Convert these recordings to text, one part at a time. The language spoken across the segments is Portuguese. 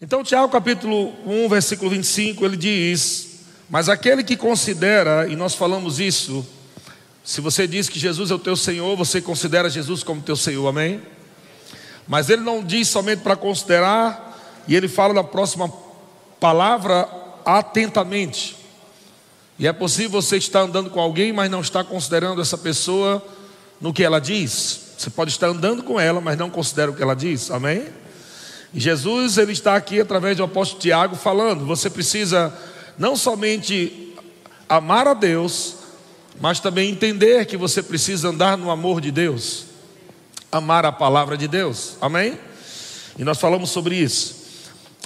Então, Tiago capítulo 1, versículo 25, ele diz: Mas aquele que considera, e nós falamos isso, se você diz que Jesus é o teu Senhor, você considera Jesus como teu Senhor, amém? Mas ele não diz somente para considerar, e ele fala na próxima palavra atentamente. E é possível você estar andando com alguém, mas não estar considerando essa pessoa no que ela diz. Você pode estar andando com ela, mas não considera o que ela diz, amém? Jesus ele está aqui através do apóstolo Tiago falando: você precisa não somente amar a Deus, mas também entender que você precisa andar no amor de Deus, amar a palavra de Deus, amém? E nós falamos sobre isso.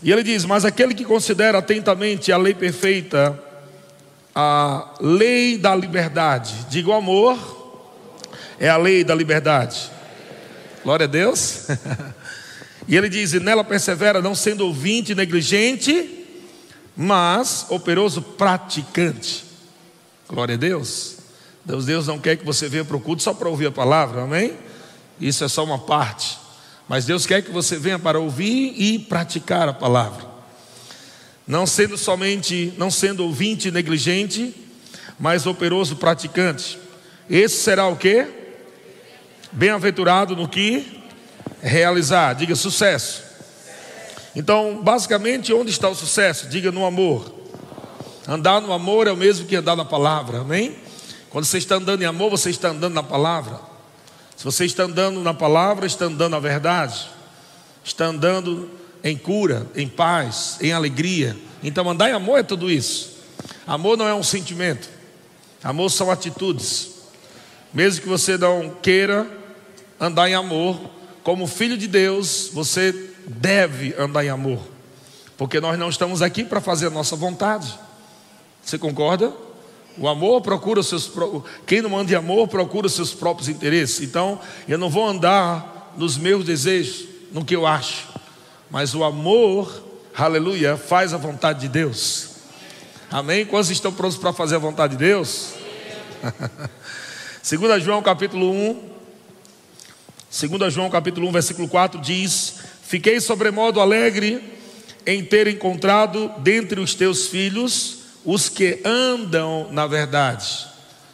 E ele diz: Mas aquele que considera atentamente a lei perfeita, a lei da liberdade, diga o amor, é a lei da liberdade. Glória a Deus. E ele diz: e nela persevera, não sendo ouvinte negligente, mas operoso praticante. Glória a Deus. Deus, Deus não quer que você venha para o culto só para ouvir a palavra, amém? Isso é só uma parte. Mas Deus quer que você venha para ouvir e praticar a palavra. Não sendo somente, não sendo ouvinte negligente, mas operoso praticante. Esse será o que? Bem-aventurado no que realizar, diga sucesso. Então, basicamente, onde está o sucesso? Diga no amor. Andar no amor é o mesmo que andar na palavra, amém? Quando você está andando em amor, você está andando na palavra. Se você está andando na palavra, está andando na verdade, está andando em cura, em paz, em alegria. Então, andar em amor é tudo isso. Amor não é um sentimento, amor são atitudes. Mesmo que você não queira andar em amor, como filho de Deus, você deve andar em amor, porque nós não estamos aqui para fazer a nossa vontade. Você concorda? O amor procura os seus quem não anda em amor procura os seus próprios interesses. Então, eu não vou andar nos meus desejos, no que eu acho, mas o amor, aleluia, faz a vontade de Deus. Amém? Quantos estão prontos para fazer a vontade de Deus? 2 João capítulo 1, 2 João capítulo 1, versículo 4 diz: Fiquei sobremodo alegre em ter encontrado dentre os teus filhos os que andam na verdade.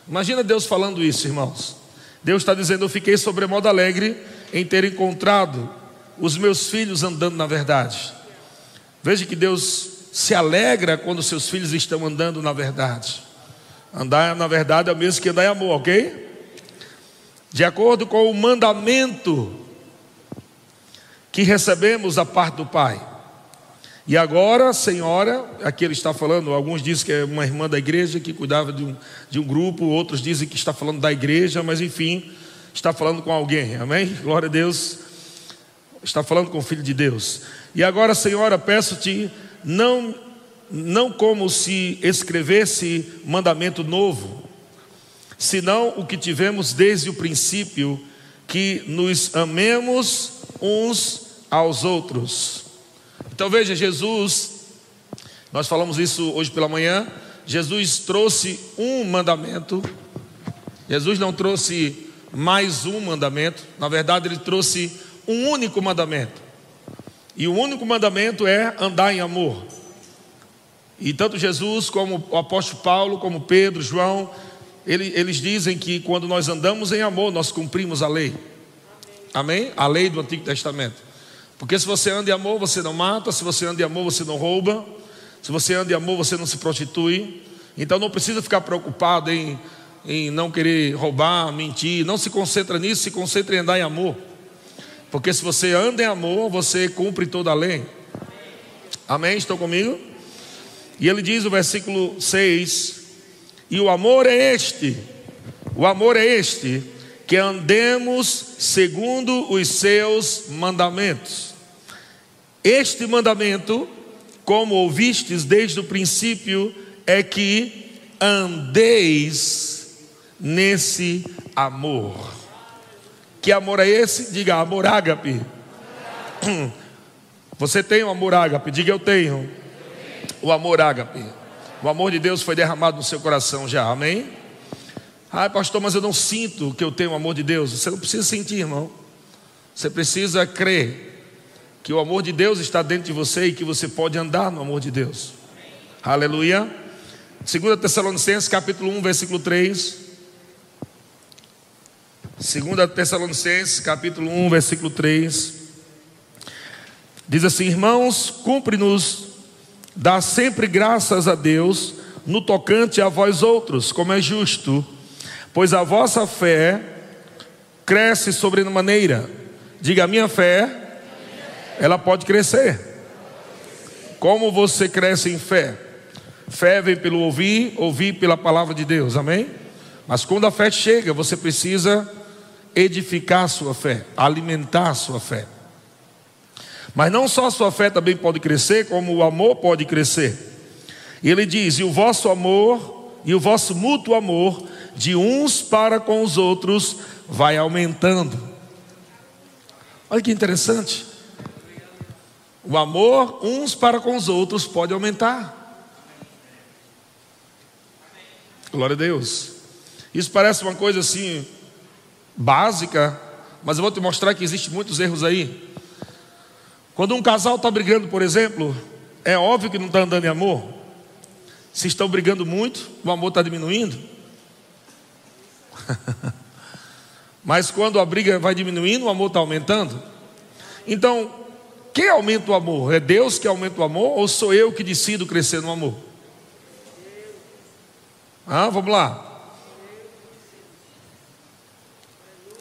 Imagina Deus falando isso, irmãos. Deus está dizendo: Eu fiquei sobremodo alegre em ter encontrado os meus filhos andando na verdade. Veja que Deus se alegra quando seus filhos estão andando na verdade. Andar na verdade é o mesmo que andar em amor, ok? De acordo com o mandamento que recebemos da parte do Pai. E agora, senhora, aqui ele está falando, alguns dizem que é uma irmã da igreja que cuidava de um, de um grupo, outros dizem que está falando da igreja, mas enfim, está falando com alguém, amém? Glória a Deus, está falando com o Filho de Deus. E agora, senhora, peço-te, não, não como se escrevesse mandamento novo, senão o que tivemos desde o princípio, que nos amemos uns aos outros. Então veja, Jesus, nós falamos isso hoje pela manhã, Jesus trouxe um mandamento, Jesus não trouxe mais um mandamento, na verdade, ele trouxe um único mandamento. E o único mandamento é andar em amor. E tanto Jesus, como o apóstolo Paulo, como Pedro, João, eles dizem que quando nós andamos em amor, nós cumprimos a lei. Amém? A lei do Antigo Testamento. Porque se você anda em amor, você não mata, se você anda em amor, você não rouba, se você anda em amor, você não se prostitui. Então não precisa ficar preocupado em, em não querer roubar, mentir. Não se concentra nisso, se concentra em andar em amor. Porque se você anda em amor, você cumpre toda a lei. Amém? Estão comigo? E ele diz o versículo 6: e o amor é este: o amor é este, que andemos segundo os seus mandamentos. Este mandamento, como ouvistes desde o princípio, é que andeis nesse amor. Que amor é esse? Diga amor ágape. Você tem o amor ágape? Diga eu tenho. O amor ágape. O amor de Deus foi derramado no seu coração já, amém? Ah, pastor, mas eu não sinto que eu tenho o amor de Deus. Você não precisa sentir, irmão. Você precisa crer que o amor de Deus está dentro de você e que você pode andar no amor de Deus. Aleluia. 2 Tessalonicenses capítulo 1, versículo 3. 2 Tessalonicenses capítulo 1, versículo 3. Diz assim: Irmãos, cumpre-nos dar sempre graças a Deus no tocante a vós outros, como é justo, pois a vossa fé cresce sobremaneira. Diga, a minha fé, ela pode crescer. Como você cresce em fé? Fé vem pelo ouvir, ouvir pela palavra de Deus, amém? Mas quando a fé chega, você precisa edificar a sua fé, alimentar a sua fé. Mas não só a sua fé também pode crescer, como o amor pode crescer. E ele diz: e o vosso amor, e o vosso mútuo amor, de uns para com os outros, vai aumentando. Olha que interessante. O amor uns para com os outros pode aumentar. Glória a Deus. Isso parece uma coisa assim básica, mas eu vou te mostrar que existem muitos erros aí. Quando um casal está brigando, por exemplo, é óbvio que não está andando em amor. Se estão brigando muito, o amor está diminuindo. Mas quando a briga vai diminuindo, o amor está aumentando. Então, quem aumenta o amor? É Deus que aumenta o amor ou sou eu que decido crescer no amor? Ah, vamos lá.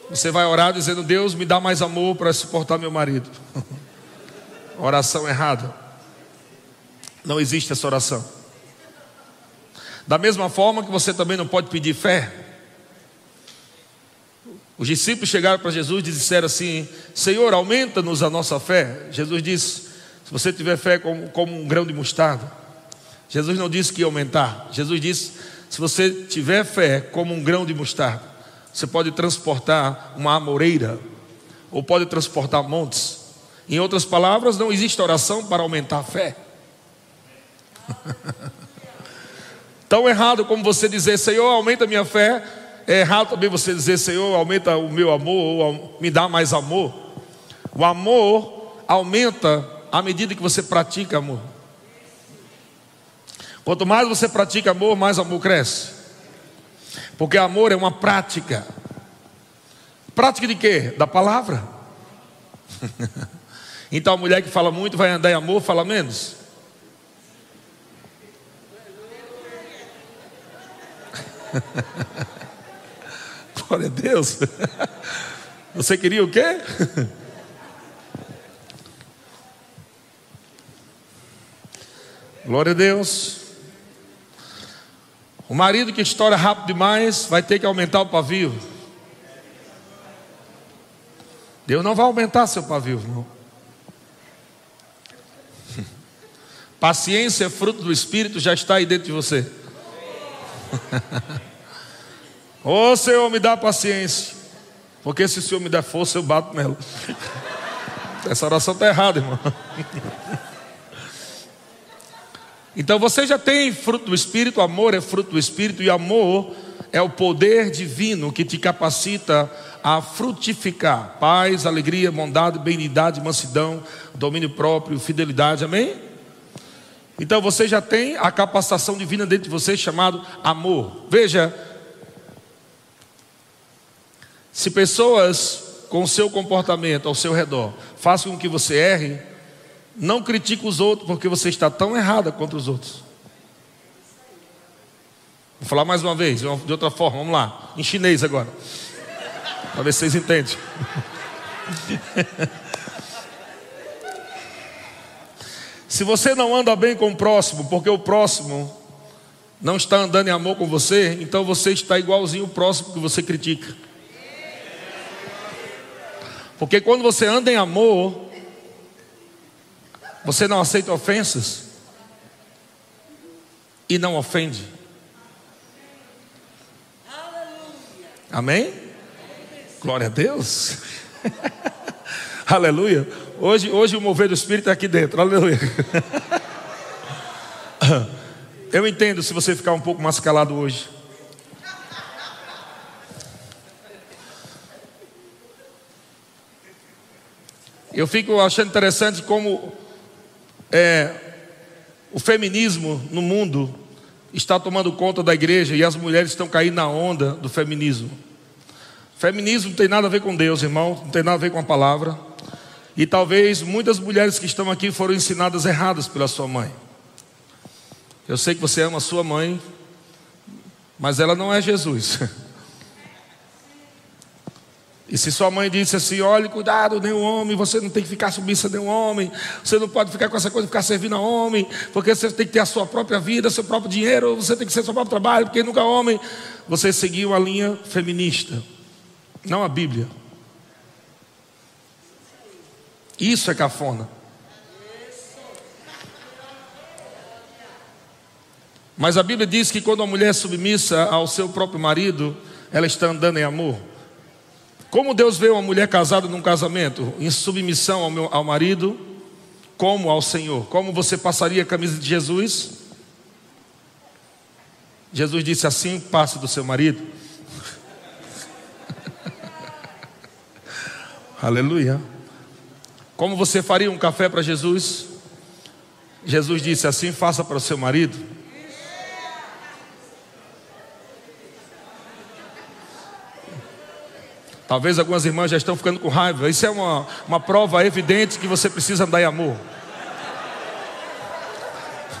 Você vai orar dizendo: Deus, me dá mais amor para suportar meu marido. oração errada. Não existe essa oração. Da mesma forma que você também não pode pedir fé. Os discípulos chegaram para Jesus e disseram assim: Senhor, aumenta-nos a nossa fé. Jesus disse: Se você tiver fé como, como um grão de mostarda. Jesus não disse que ia aumentar. Jesus disse: Se você tiver fé como um grão de mostarda, você pode transportar uma amoreira, ou pode transportar montes. Em outras palavras, não existe oração para aumentar a fé. Tão errado como você dizer, Senhor, aumenta minha fé. É errado também você dizer, Senhor, aumenta o meu amor, ou me dá mais amor. O amor aumenta à medida que você pratica amor. Quanto mais você pratica amor, mais amor cresce. Porque amor é uma prática. Prática de quê? Da palavra. então a mulher que fala muito vai andar em amor, fala menos. Glória a Deus. Você queria o quê? Glória a Deus. O marido que estoura rápido demais vai ter que aumentar o pavio. Deus não vai aumentar seu pavio, não. Paciência é fruto do Espírito, já está aí dentro de você. Ô oh, Senhor, me dá paciência. Porque se o Senhor me der força, eu bato nela. Essa oração está errada, irmão. Então você já tem fruto do Espírito, amor é fruto do Espírito, e amor é o poder divino que te capacita a frutificar paz, alegria, bondade, benignidade, mansidão, domínio próprio, fidelidade, amém? Então você já tem a capacitação divina dentro de você chamado amor. Veja, se pessoas com o seu comportamento ao seu redor façam com que você erre, não critique os outros porque você está tão errada contra os outros. Vou falar mais uma vez, de outra forma, vamos lá, em chinês agora, para ver se vocês entendem. se você não anda bem com o próximo, porque o próximo não está andando em amor com você, então você está igualzinho o próximo que você critica. Porque quando você anda em amor, você não aceita ofensas e não ofende. Amém? Glória a Deus. Aleluia. Hoje, hoje o mover do Espírito é aqui dentro. Aleluia. Eu entendo se você ficar um pouco mais calado hoje. Eu fico achando interessante como é, o feminismo no mundo está tomando conta da igreja e as mulheres estão caindo na onda do feminismo. Feminismo não tem nada a ver com Deus, irmão, não tem nada a ver com a palavra. E talvez muitas mulheres que estão aqui foram ensinadas erradas pela sua mãe. Eu sei que você ama a sua mãe, mas ela não é Jesus. E se sua mãe disse assim: olhe, cuidado, nenhum homem, você não tem que ficar submissa a nenhum homem, você não pode ficar com essa coisa de ficar servindo a homem, porque você tem que ter a sua própria vida, seu próprio dinheiro, você tem que ser seu próprio trabalho, porque nunca é homem. Você seguiu a linha feminista, não a Bíblia. Isso é cafona. Mas a Bíblia diz que quando a mulher é submissa ao seu próprio marido, ela está andando em amor. Como Deus vê uma mulher casada num casamento, em submissão ao, meu, ao marido, como ao Senhor? Como você passaria a camisa de Jesus? Jesus disse assim: passe do seu marido. Aleluia. Como você faria um café para Jesus? Jesus disse assim: faça para o seu marido. Talvez algumas irmãs já estão ficando com raiva. Isso é uma, uma prova evidente que você precisa andar em amor.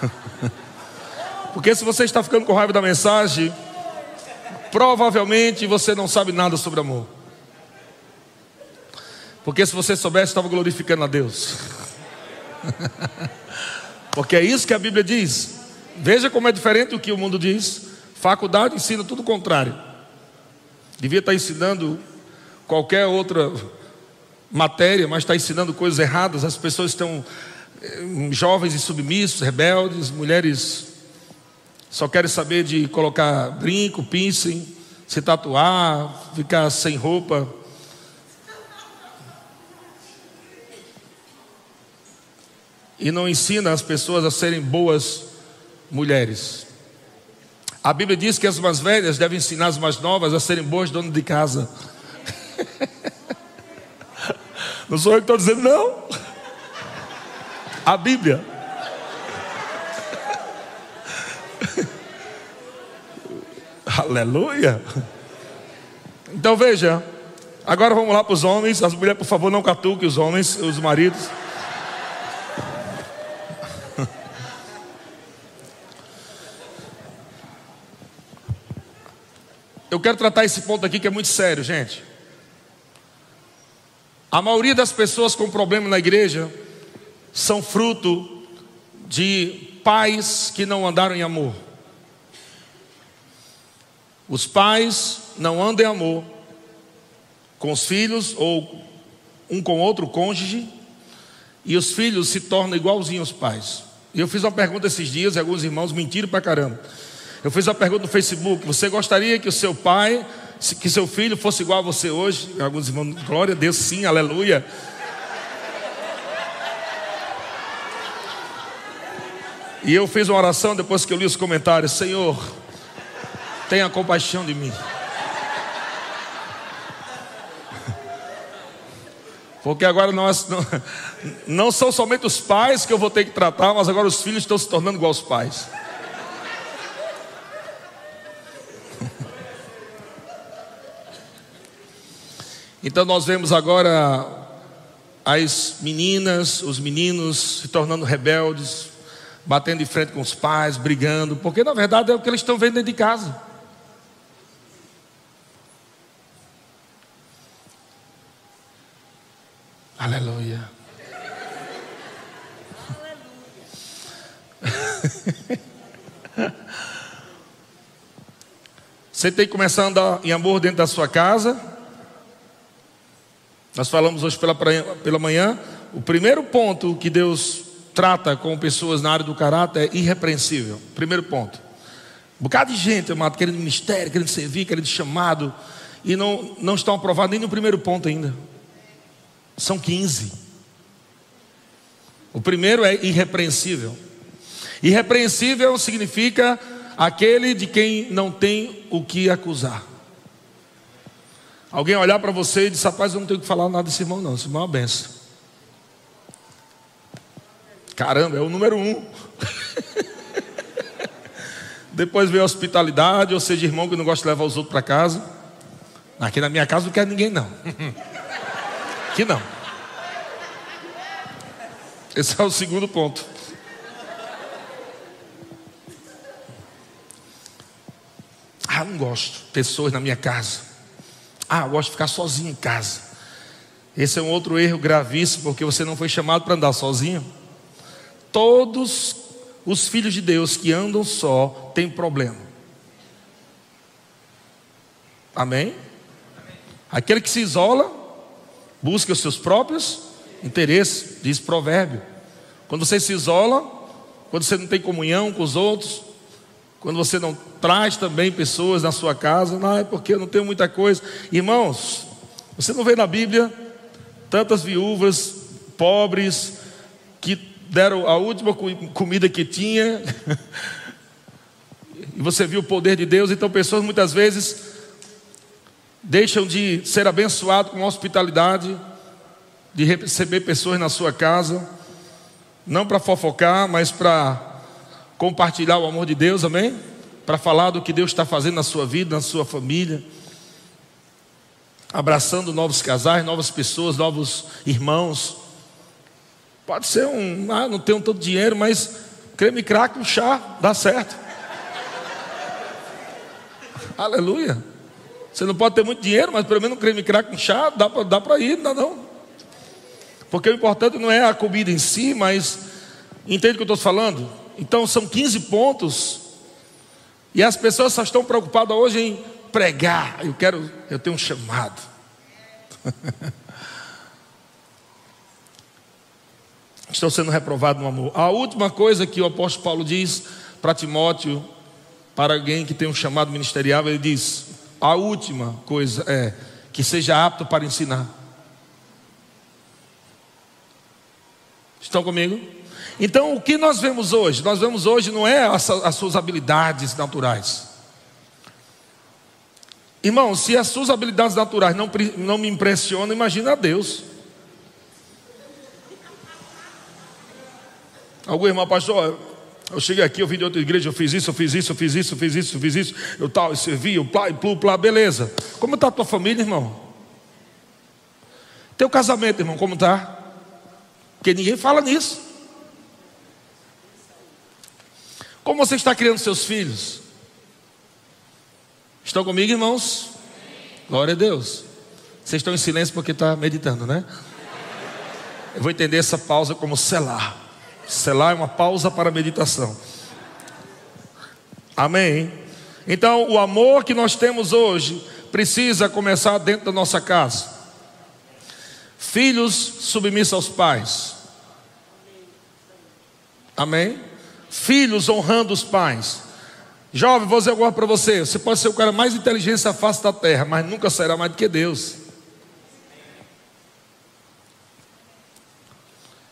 Porque se você está ficando com raiva da mensagem, provavelmente você não sabe nada sobre amor. Porque se você soubesse, estava glorificando a Deus. Porque é isso que a Bíblia diz. Veja como é diferente do que o mundo diz. Faculdade ensina tudo o contrário. Devia estar ensinando qualquer outra matéria, mas está ensinando coisas erradas. As pessoas estão eh, jovens e submissos, rebeldes, mulheres só querem saber de colocar brinco, piercing, se tatuar, ficar sem roupa. E não ensina as pessoas a serem boas mulheres. A Bíblia diz que as mais velhas devem ensinar as mais novas a serem boas donas de casa. Não sou eu que estou dizendo, não. A Bíblia. Aleluia. Então veja. Agora vamos lá para os homens. As mulheres, por favor, não catuquem os homens, os maridos. Eu quero tratar esse ponto aqui que é muito sério, gente. A maioria das pessoas com problema na igreja são fruto de pais que não andaram em amor. Os pais não andam em amor com os filhos ou um com outro cônjuge e os filhos se tornam igualzinhos aos pais. Eu fiz uma pergunta esses dias e alguns irmãos mentiram pra caramba. Eu fiz uma pergunta no Facebook: você gostaria que o seu pai que seu filho fosse igual a você hoje. Alguns irmãos, glória a Deus, sim, aleluia. E eu fiz uma oração depois que eu li os comentários: Senhor, tenha compaixão de mim. Porque agora nós não, não são somente os pais que eu vou ter que tratar, mas agora os filhos estão se tornando igual aos pais. Então nós vemos agora as meninas, os meninos se tornando rebeldes, batendo de frente com os pais, brigando, porque na verdade é o que eles estão vendo dentro de casa. Aleluia. Você tem que começar a andar em amor dentro da sua casa. Nós falamos hoje pela, pela manhã, o primeiro ponto que Deus trata com pessoas na área do caráter é irrepreensível. Primeiro ponto. Um bocado de gente, amado, querendo ministério, querendo servir, querendo chamado, e não, não estão aprovados nem no primeiro ponto ainda. São 15. O primeiro é irrepreensível. Irrepreensível significa aquele de quem não tem o que acusar. Alguém olhar para você e dizer, rapaz, eu não tenho que falar nada desse irmão, não. Esse irmão é uma benção. Caramba, é o número um. Depois veio a hospitalidade, ou seja, irmão que não gosta de levar os outros para casa. Aqui na minha casa não quer ninguém, não. Aqui não. Esse é o segundo ponto. Ah, não gosto. Pessoas na minha casa. Ah, eu gosto de ficar sozinho em casa. Esse é um outro erro gravíssimo, porque você não foi chamado para andar sozinho. Todos os filhos de Deus que andam só têm problema. Amém? Aquele que se isola, busca os seus próprios interesses, diz provérbio. Quando você se isola, quando você não tem comunhão com os outros, quando você não traz também pessoas na sua casa, não é porque eu não tenho muita coisa. Irmãos, você não vê na Bíblia tantas viúvas pobres que deram a última comida que tinha, e você viu o poder de Deus, então pessoas muitas vezes deixam de ser abençoados com hospitalidade, de receber pessoas na sua casa, não para fofocar, mas para compartilhar o amor de Deus, amém? Para falar do que Deus está fazendo na sua vida, na sua família, abraçando novos casais, novas pessoas, novos irmãos. Pode ser um, ah, não tenho todo dinheiro, mas creme crack, um chá, dá certo. Aleluia. Você não pode ter muito dinheiro, mas pelo menos um creme crack, um chá, dá para dá ir, não, não. Porque o importante não é a comida em si, mas entende o que eu estou falando? Então são 15 pontos. E as pessoas só estão preocupadas hoje em pregar. Eu quero, eu tenho um chamado. Estão sendo reprovados no amor. A última coisa que o apóstolo Paulo diz para Timóteo, para alguém que tem um chamado ministerial, ele diz: a última coisa é que seja apto para ensinar. Estão comigo? Então, o que nós vemos hoje? Nós vemos hoje não é as, as suas habilidades naturais. Irmão, se as suas habilidades naturais não, não me impressionam, imagina a Deus. Algum irmão, pastor, eu cheguei aqui, eu vim de outra igreja, eu fiz isso, eu fiz isso, eu fiz isso, eu fiz isso, eu fiz isso, eu tal, eu servi, eu plá, plu, plá, beleza. Como está a tua família, irmão? Teu casamento, irmão, como está? Porque ninguém fala nisso. Como você está criando seus filhos? Estão comigo, irmãos? Glória a Deus. Vocês estão em silêncio porque está meditando, né? Eu vou entender essa pausa como selar. Selar é uma pausa para meditação. Amém? Então, o amor que nós temos hoje precisa começar dentro da nossa casa. Filhos submissos aos pais. Amém? Filhos honrando os pais. Jovem, vou dizer agora para você: você pode ser o cara mais inteligente da face da terra, mas nunca será mais do que Deus.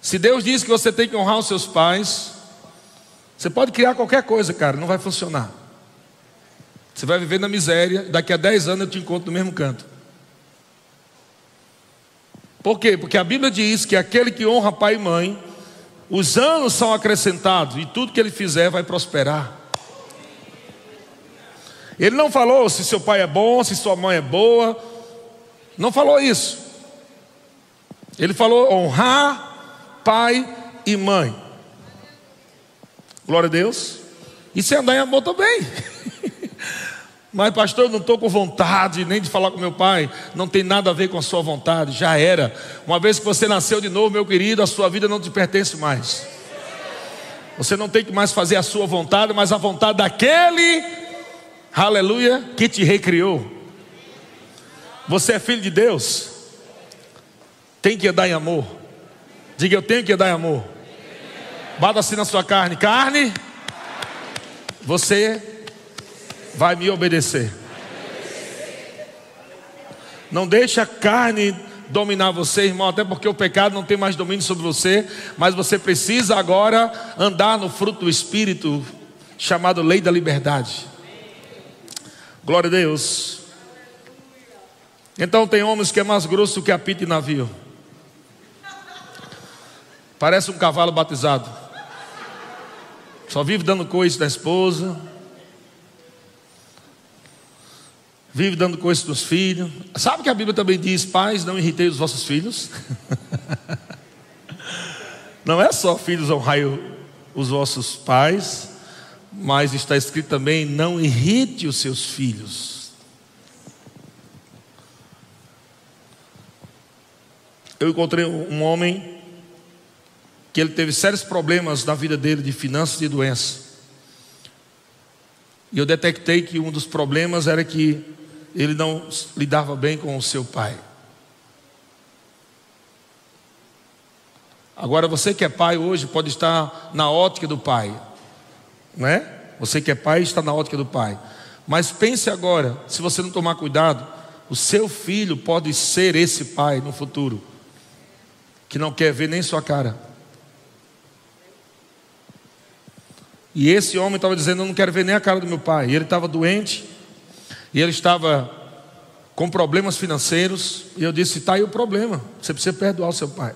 Se Deus diz que você tem que honrar os seus pais, você pode criar qualquer coisa, cara, não vai funcionar. Você vai viver na miséria, daqui a 10 anos eu te encontro no mesmo canto. Por quê? Porque a Bíblia diz que aquele que honra pai e mãe, os anos são acrescentados e tudo que ele fizer vai prosperar. Ele não falou se seu pai é bom, se sua mãe é boa. Não falou isso. Ele falou honrar pai e mãe. Glória a Deus. E se andar em amor também. Mas, pastor, eu não estou com vontade nem de falar com meu pai. Não tem nada a ver com a sua vontade. Já era. Uma vez que você nasceu de novo, meu querido, a sua vida não te pertence mais. Você não tem que mais fazer a sua vontade, mas a vontade daquele, aleluia, que te recriou. Você é filho de Deus. Tem que andar em amor. Diga, eu tenho que dar amor. Bata assim na sua carne. Carne, você vai me obedecer. Não deixe a carne dominar você, irmão, até porque o pecado não tem mais domínio sobre você, mas você precisa agora andar no fruto do Espírito, chamado lei da liberdade. Glória a Deus. Então tem homens que é mais grosso que apito de navio. Parece um cavalo batizado. Só vive dando coice da esposa. Vive dando coice dos filhos. Sabe que a Bíblia também diz: pais, não irritei os vossos filhos? não é só filhos honrai os vossos pais, mas está escrito também: não irrite os seus filhos. Eu encontrei um homem que ele teve sérios problemas na vida dele de finanças e doença. E eu detectei que um dos problemas era que ele não lidava bem com o seu pai. Agora você que é pai hoje pode estar na ótica do pai, não é? Você que é pai está na ótica do pai. Mas pense agora, se você não tomar cuidado, o seu filho pode ser esse pai no futuro, que não quer ver nem sua cara. E esse homem estava dizendo: Eu não quero ver nem a cara do meu pai. E ele estava doente, e ele estava com problemas financeiros. E eu disse: Está aí o problema, você precisa perdoar o seu pai.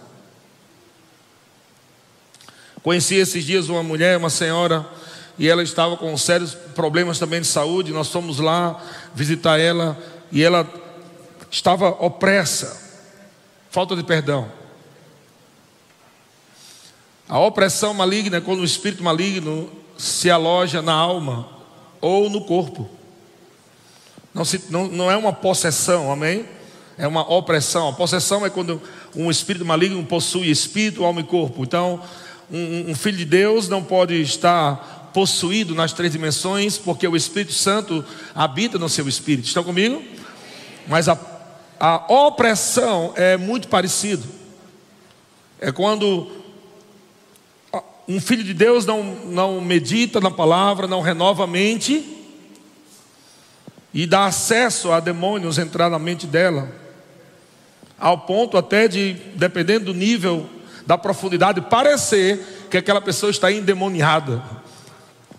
Conheci esses dias uma mulher, uma senhora, e ela estava com sérios problemas também de saúde. Nós fomos lá visitar ela, e ela estava opressa, falta de perdão. A opressão maligna é quando o espírito maligno se aloja na alma ou no corpo. Não, se, não, não é uma possessão, amém? É uma opressão. A possessão é quando um espírito maligno possui espírito, alma e corpo. Então, um, um filho de Deus não pode estar possuído nas três dimensões, porque o Espírito Santo habita no seu espírito. Estão comigo? Mas a, a opressão é muito parecido. É quando um filho de Deus não, não medita na palavra, não renova a mente e dá acesso a demônios entrar na mente dela, ao ponto até de, dependendo do nível da profundidade, parecer que aquela pessoa está endemoniada,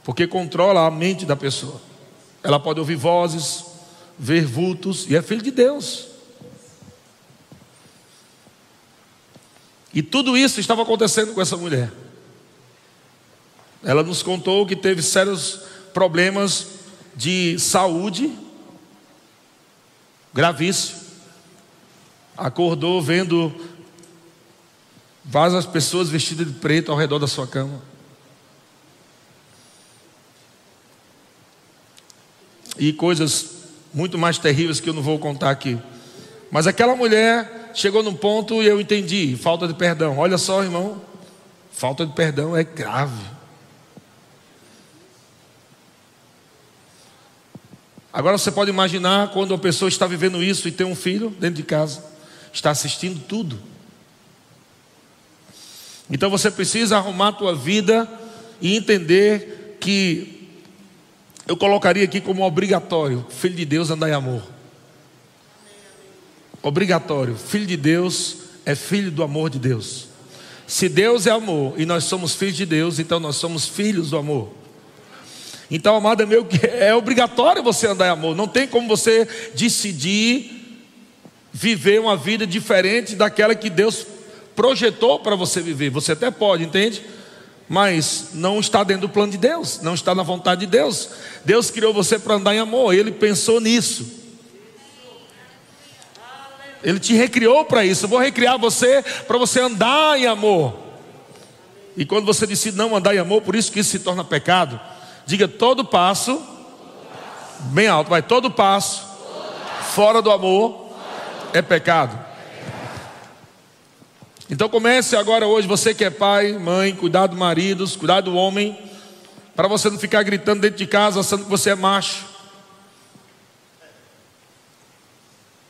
porque controla a mente da pessoa. Ela pode ouvir vozes, ver vultos, e é filho de Deus. E tudo isso estava acontecendo com essa mulher. Ela nos contou que teve sérios problemas de saúde, gravíssimo. Acordou vendo várias pessoas vestidas de preto ao redor da sua cama. E coisas muito mais terríveis que eu não vou contar aqui. Mas aquela mulher chegou num ponto e eu entendi: falta de perdão. Olha só, irmão, falta de perdão é grave. Agora você pode imaginar quando uma pessoa está vivendo isso e tem um filho dentro de casa, está assistindo tudo. Então você precisa arrumar a tua vida e entender que eu colocaria aqui como obrigatório, filho de Deus andar em amor. Obrigatório, filho de Deus é filho do amor de Deus. Se Deus é amor e nós somos filhos de Deus, então nós somos filhos do amor. Então, amado, é, é obrigatório você andar em amor. Não tem como você decidir viver uma vida diferente daquela que Deus projetou para você viver. Você até pode, entende? Mas não está dentro do plano de Deus, não está na vontade de Deus. Deus criou você para andar em amor, Ele pensou nisso. Ele te recriou para isso. Eu vou recriar você para você andar em amor. E quando você decide não andar em amor, por isso que isso se torna pecado. Diga todo passo, bem alto, vai todo passo, fora do amor é pecado. Então comece agora hoje, você que é pai, mãe, cuidar dos maridos, cuidar do homem, para você não ficar gritando dentro de casa achando que você é macho.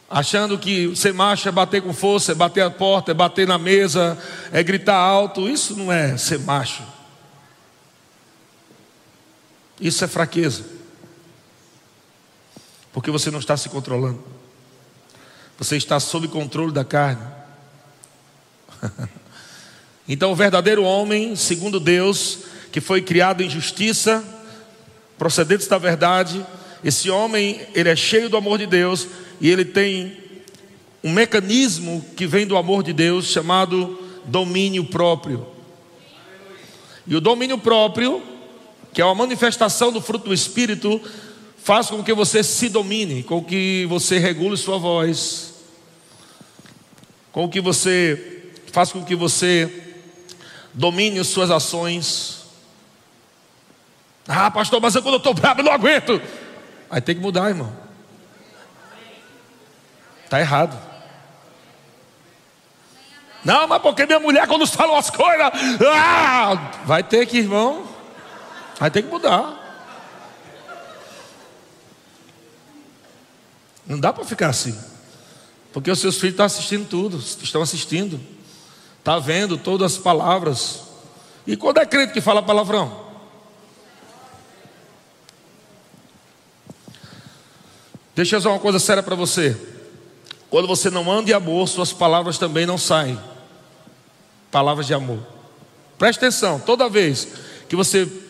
Achando que ser macho é bater com força, é bater a porta, é bater na mesa, é gritar alto. Isso não é ser macho. Isso é fraqueza. Porque você não está se controlando. Você está sob controle da carne. então, o verdadeiro homem, segundo Deus, que foi criado em justiça, procedentes da verdade, esse homem, ele é cheio do amor de Deus e ele tem um mecanismo que vem do amor de Deus chamado domínio próprio. E o domínio próprio, que é uma manifestação do fruto do Espírito, faz com que você se domine, com que você regule sua voz, com que você faz com que você domine suas ações. Ah, pastor, mas eu, quando eu estou bravo não aguento. Aí tem que mudar, irmão. Está errado. Não, mas porque minha mulher, quando fala as coisas, ah, vai ter que, irmão, vai ter que mudar. Não dá para ficar assim, porque os seus filhos estão assistindo tudo, estão assistindo, está vendo todas as palavras. E quando é crente que fala palavrão? Deixa eu dizer uma coisa séria para você. Quando você não anda em amor, suas palavras também não saem. Palavras de amor. Preste atenção, toda vez que você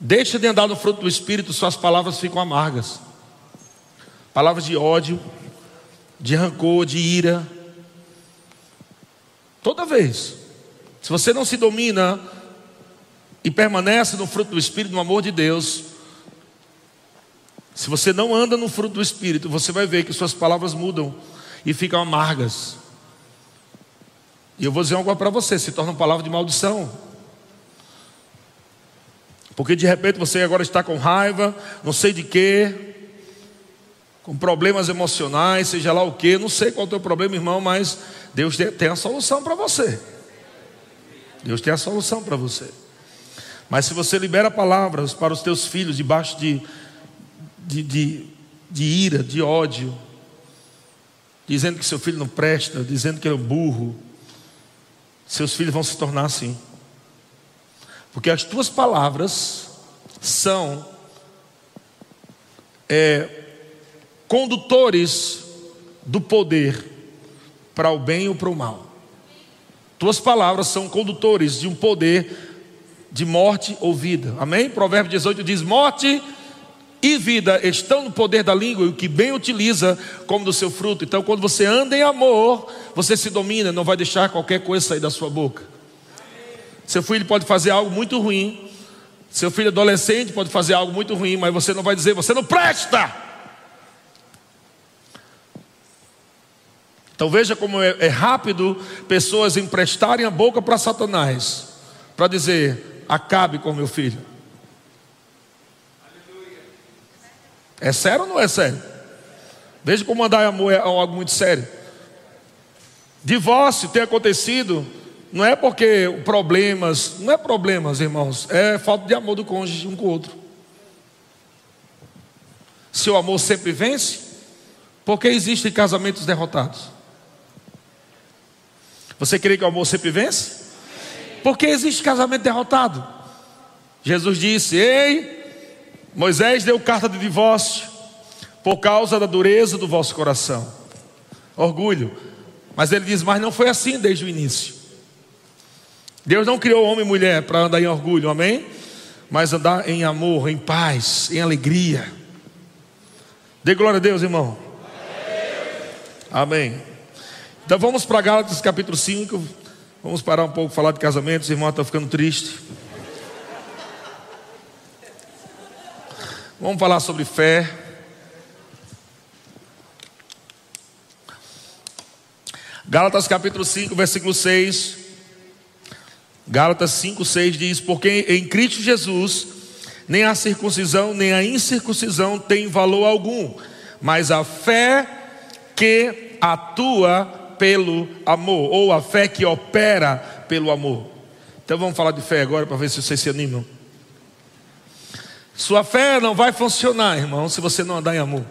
deixa de andar no fruto do Espírito, suas palavras ficam amargas. Palavras de ódio, de rancor, de ira. Toda vez. Se você não se domina e permanece no fruto do Espírito, no amor de Deus, se você não anda no fruto do Espírito, você vai ver que suas palavras mudam e ficam amargas. E eu vou dizer algo para você: se torna palavra de maldição. Porque de repente você agora está com raiva, não sei de quê, com problemas emocionais, seja lá o que, não sei qual é o teu problema, irmão, mas Deus tem a solução para você. Deus tem a solução para você. Mas se você libera palavras para os teus filhos debaixo de de, de, de ira, de ódio, dizendo que seu filho não presta, dizendo que ele é um burro, seus filhos vão se tornar assim. Porque as tuas palavras são é, condutores do poder para o bem ou para o mal. Tuas palavras são condutores de um poder de morte ou vida. Amém? Provérbio 18 diz: morte e vida estão no poder da língua, e o que bem utiliza como do seu fruto. Então, quando você anda em amor, você se domina, não vai deixar qualquer coisa sair da sua boca. Seu filho pode fazer algo muito ruim, seu filho adolescente pode fazer algo muito ruim, mas você não vai dizer, você não presta. Então veja como é, é rápido pessoas emprestarem a boca para Satanás, para dizer, acabe com meu filho. É sério ou não é sério? Veja como andar em amor é algo muito sério. Divórcio tem acontecido, não é porque problemas, não é problemas, irmãos, é falta de amor do cônjuge um com o outro. Se o amor sempre vence, por que existem casamentos derrotados? Você crê que o amor sempre vence? Por que existe casamento derrotado? Jesus disse: Ei, Moisés deu carta de divórcio por causa da dureza do vosso coração. Orgulho. Mas ele diz: Mas não foi assim desde o início. Deus não criou homem e mulher para andar em orgulho, amém? Mas andar em amor, em paz, em alegria. Dê glória a Deus, irmão. Amém. Então vamos para Gálatas capítulo 5. Vamos parar um pouco falar de casamentos, irmão está ficando triste. Vamos falar sobre fé. Gálatas capítulo 5, versículo 6. Gálatas 5, 6 diz: Porque em Cristo Jesus, nem a circuncisão, nem a incircuncisão tem valor algum, mas a fé que atua pelo amor, ou a fé que opera pelo amor. Então vamos falar de fé agora para ver se vocês se animam. Sua fé não vai funcionar, irmão, se você não andar em amor.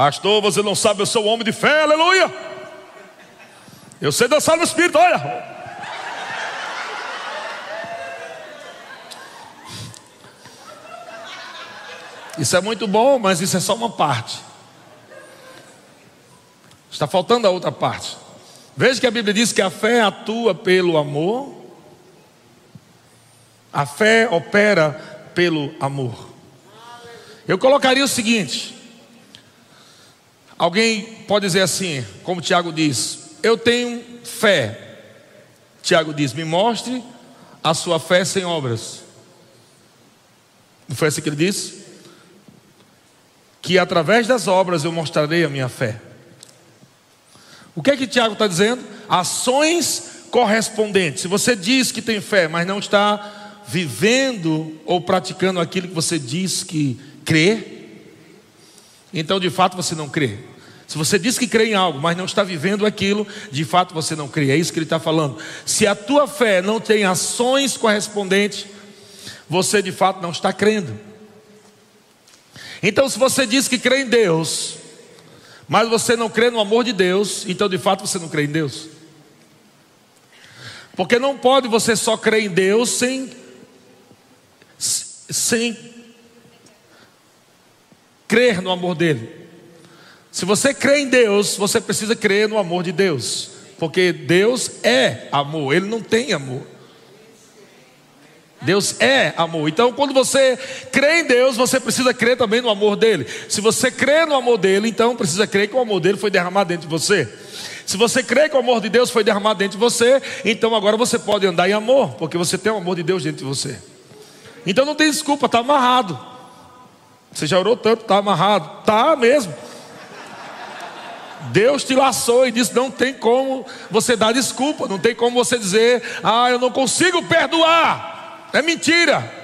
Pastor, você não sabe, eu sou homem de fé, aleluia. Eu sei dançar no Espírito, olha. Isso é muito bom, mas isso é só uma parte. Está faltando a outra parte. Veja que a Bíblia diz que a fé atua pelo amor, a fé opera pelo amor. Eu colocaria o seguinte: alguém pode dizer assim, como Tiago diz, eu tenho fé. Tiago diz: me mostre a sua fé sem obras. Não foi assim que ele disse? Que através das obras eu mostrarei a minha fé. O que é que Tiago está dizendo? Ações correspondentes. Se você diz que tem fé, mas não está vivendo ou praticando aquilo que você diz que crê, então de fato você não crê. Se você diz que crê em algo, mas não está vivendo aquilo, de fato você não crê. É isso que ele está falando. Se a tua fé não tem ações correspondentes, você de fato não está crendo. Então, se você diz que crê em Deus, mas você não crê no amor de Deus, então de fato você não crê em Deus. Porque não pode você só crer em Deus sem, sem crer no amor dele. Se você crê em Deus, você precisa crer no amor de Deus. Porque Deus é amor, Ele não tem amor. Deus é amor. Então, quando você crê em Deus, você precisa crer também no amor dele. Se você crê no amor dele, então precisa crer que o amor dele foi derramado dentro de você. Se você crê que o amor de Deus foi derramado dentro de você, então agora você pode andar em amor, porque você tem o amor de Deus dentro de você. Então não tem desculpa, está amarrado. Você já orou tanto, está amarrado. Está mesmo. Deus te laçou e disse: não tem como você dar desculpa, não tem como você dizer, ah, eu não consigo perdoar. É mentira.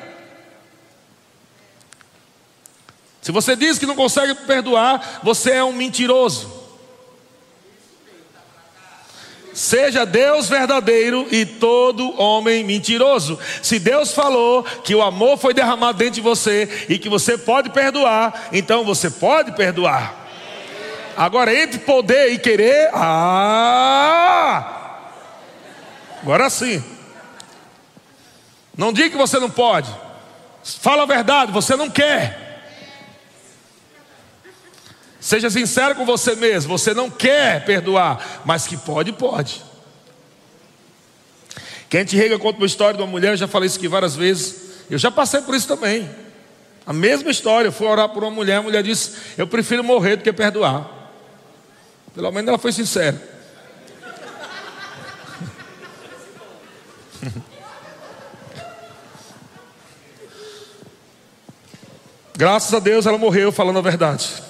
Se você diz que não consegue perdoar, você é um mentiroso. Seja Deus verdadeiro e todo homem mentiroso. Se Deus falou que o amor foi derramado dentro de você e que você pode perdoar, então você pode perdoar. Agora, entre poder e querer, ah! Agora sim. Não diga que você não pode. Fala a verdade, você não quer. Seja sincero com você mesmo. Você não quer perdoar, mas que pode, pode. Quem te rega conta uma história de uma mulher, eu já falei isso aqui várias vezes. Eu já passei por isso também. A mesma história. Eu fui orar por uma mulher, a mulher disse: Eu prefiro morrer do que perdoar. Pelo menos ela foi sincera. Graças a Deus ela morreu falando a verdade.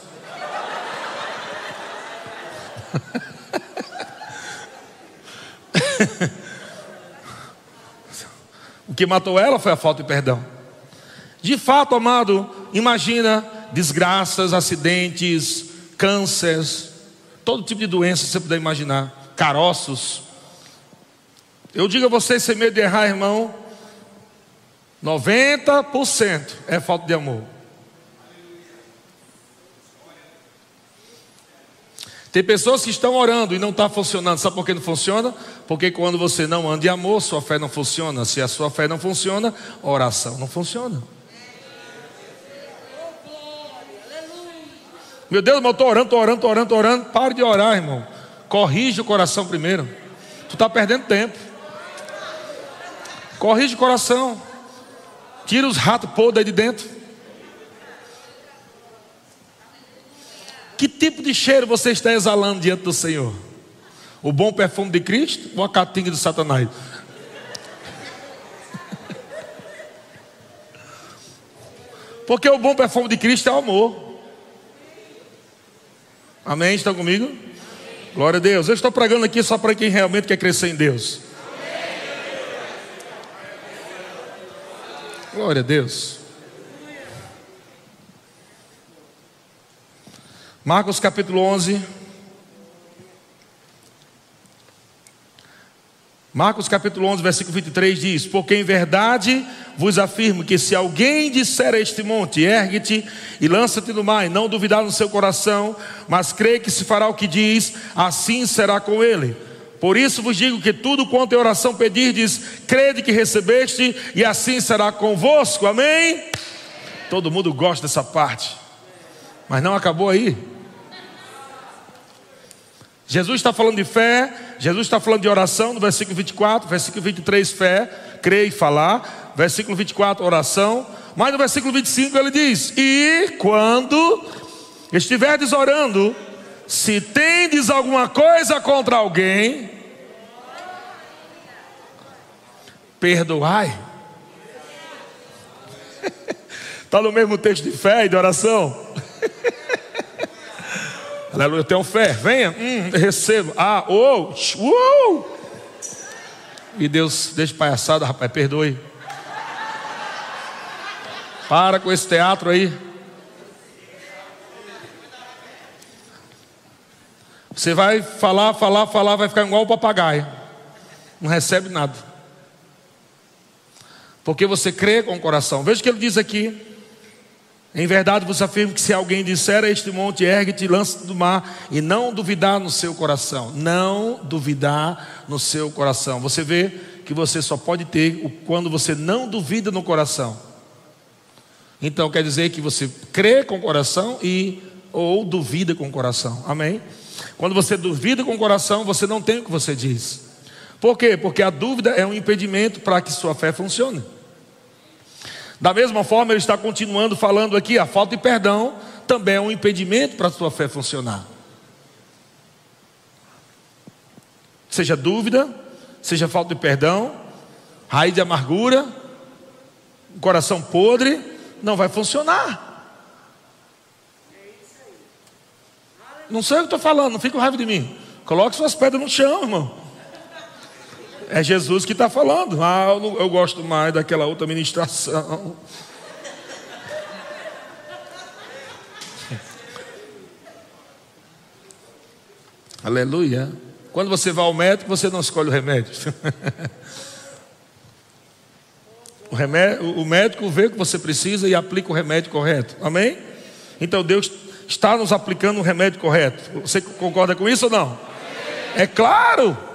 o que matou ela foi a falta de perdão. De fato, amado, imagina desgraças, acidentes, cânceres, todo tipo de doença que você puder imaginar, caroços. Eu digo a você, sem medo de errar, irmão, 90% é falta de amor. Tem pessoas que estão orando e não está funcionando. Sabe por que não funciona? Porque quando você não anda em amor, sua fé não funciona. Se a sua fé não funciona, a oração não funciona. Meu Deus, eu estou orando, estou orando, estou orando, estou orando. Pare de orar, irmão. Corrige o coração primeiro. Tu está perdendo tempo. Corrige o coração. Tira os ratos podres aí de dentro. Que tipo de cheiro você está exalando diante do Senhor? O bom perfume de Cristo ou a catinga do Satanás? Porque o bom perfume de Cristo é o amor. Amém? Estão comigo? Glória a Deus. Eu estou pregando aqui só para quem realmente quer crescer em Deus. Glória a Deus. Marcos capítulo 11. Marcos capítulo 11, versículo 23 diz: Porque em verdade vos afirmo que se alguém disser a este monte, ergue-te e lança-te no mar, e não duvidar no seu coração, mas crê que se fará o que diz, assim será com ele. Por isso vos digo que tudo quanto em oração pedirdes, crede que recebeste, e assim será convosco. Amém? Todo mundo gosta dessa parte, mas não acabou aí. Jesus está falando de fé, Jesus está falando de oração no versículo 24, versículo 23, fé, crer e falar, versículo 24, oração, Mas no versículo 25 ele diz: E quando estiverdes orando, se tendes alguma coisa contra alguém, perdoai. Está no mesmo texto de fé e de oração? Aleluia, eu tenho fé. Venha, hum, receba. Ah, ou, oh, uh! E Deus, deixa palhaçada, rapaz, perdoe. Para com esse teatro aí. Você vai falar, falar, falar, vai ficar igual o papagaio. Não recebe nada. Porque você crê com o coração. Veja o que ele diz aqui. Em verdade vos afirmo que se alguém disser a este monte, ergue-te, lança do mar, e não duvidar no seu coração, não duvidar no seu coração. Você vê que você só pode ter quando você não duvida no coração. Então quer dizer que você crê com o coração e ou duvida com o coração. Amém? Quando você duvida com o coração, você não tem o que você diz. Por quê? Porque a dúvida é um impedimento para que sua fé funcione. Da mesma forma, ele está continuando falando aqui, a falta de perdão também é um impedimento para a sua fé funcionar. Seja dúvida, seja falta de perdão, raiz de amargura, coração podre, não vai funcionar. Não sei o que estou falando, não fica com raiva de mim. Coloque suas pedras no chão, irmão. É Jesus que está falando. Ah, eu, eu gosto mais daquela outra ministração. Aleluia. Quando você vai ao médico, você não escolhe o remédio. o, remédio o médico vê o que você precisa e aplica o remédio correto. Amém? Então Deus está nos aplicando o remédio correto. Você concorda com isso ou não? É claro.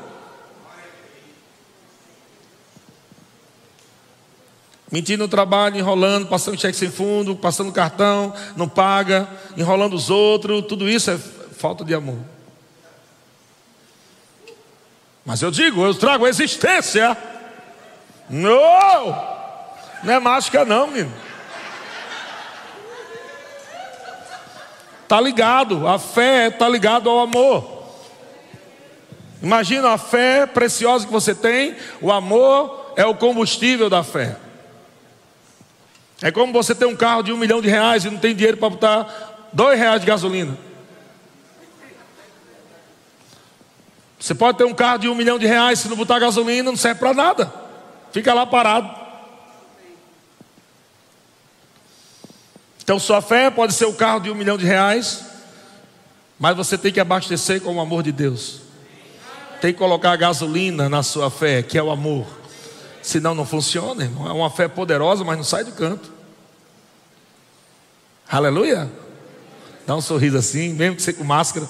Mentindo no trabalho, enrolando, passando cheque sem fundo, passando cartão, não paga, enrolando os outros, tudo isso é falta de amor. Mas eu digo, eu trago existência. Não! Não é mágica não, menino. Está ligado, a fé está ligado ao amor. Imagina a fé preciosa que você tem, o amor é o combustível da fé. É como você ter um carro de um milhão de reais e não tem dinheiro para botar dois reais de gasolina. Você pode ter um carro de um milhão de reais, se não botar gasolina, não serve para nada. Fica lá parado. Então, sua fé pode ser o carro de um milhão de reais, mas você tem que abastecer com o amor de Deus. Tem que colocar gasolina na sua fé, que é o amor. Senão não funciona, irmão. É uma fé poderosa, mas não sai do canto. Aleluia. Dá um sorriso assim, mesmo que você com máscara.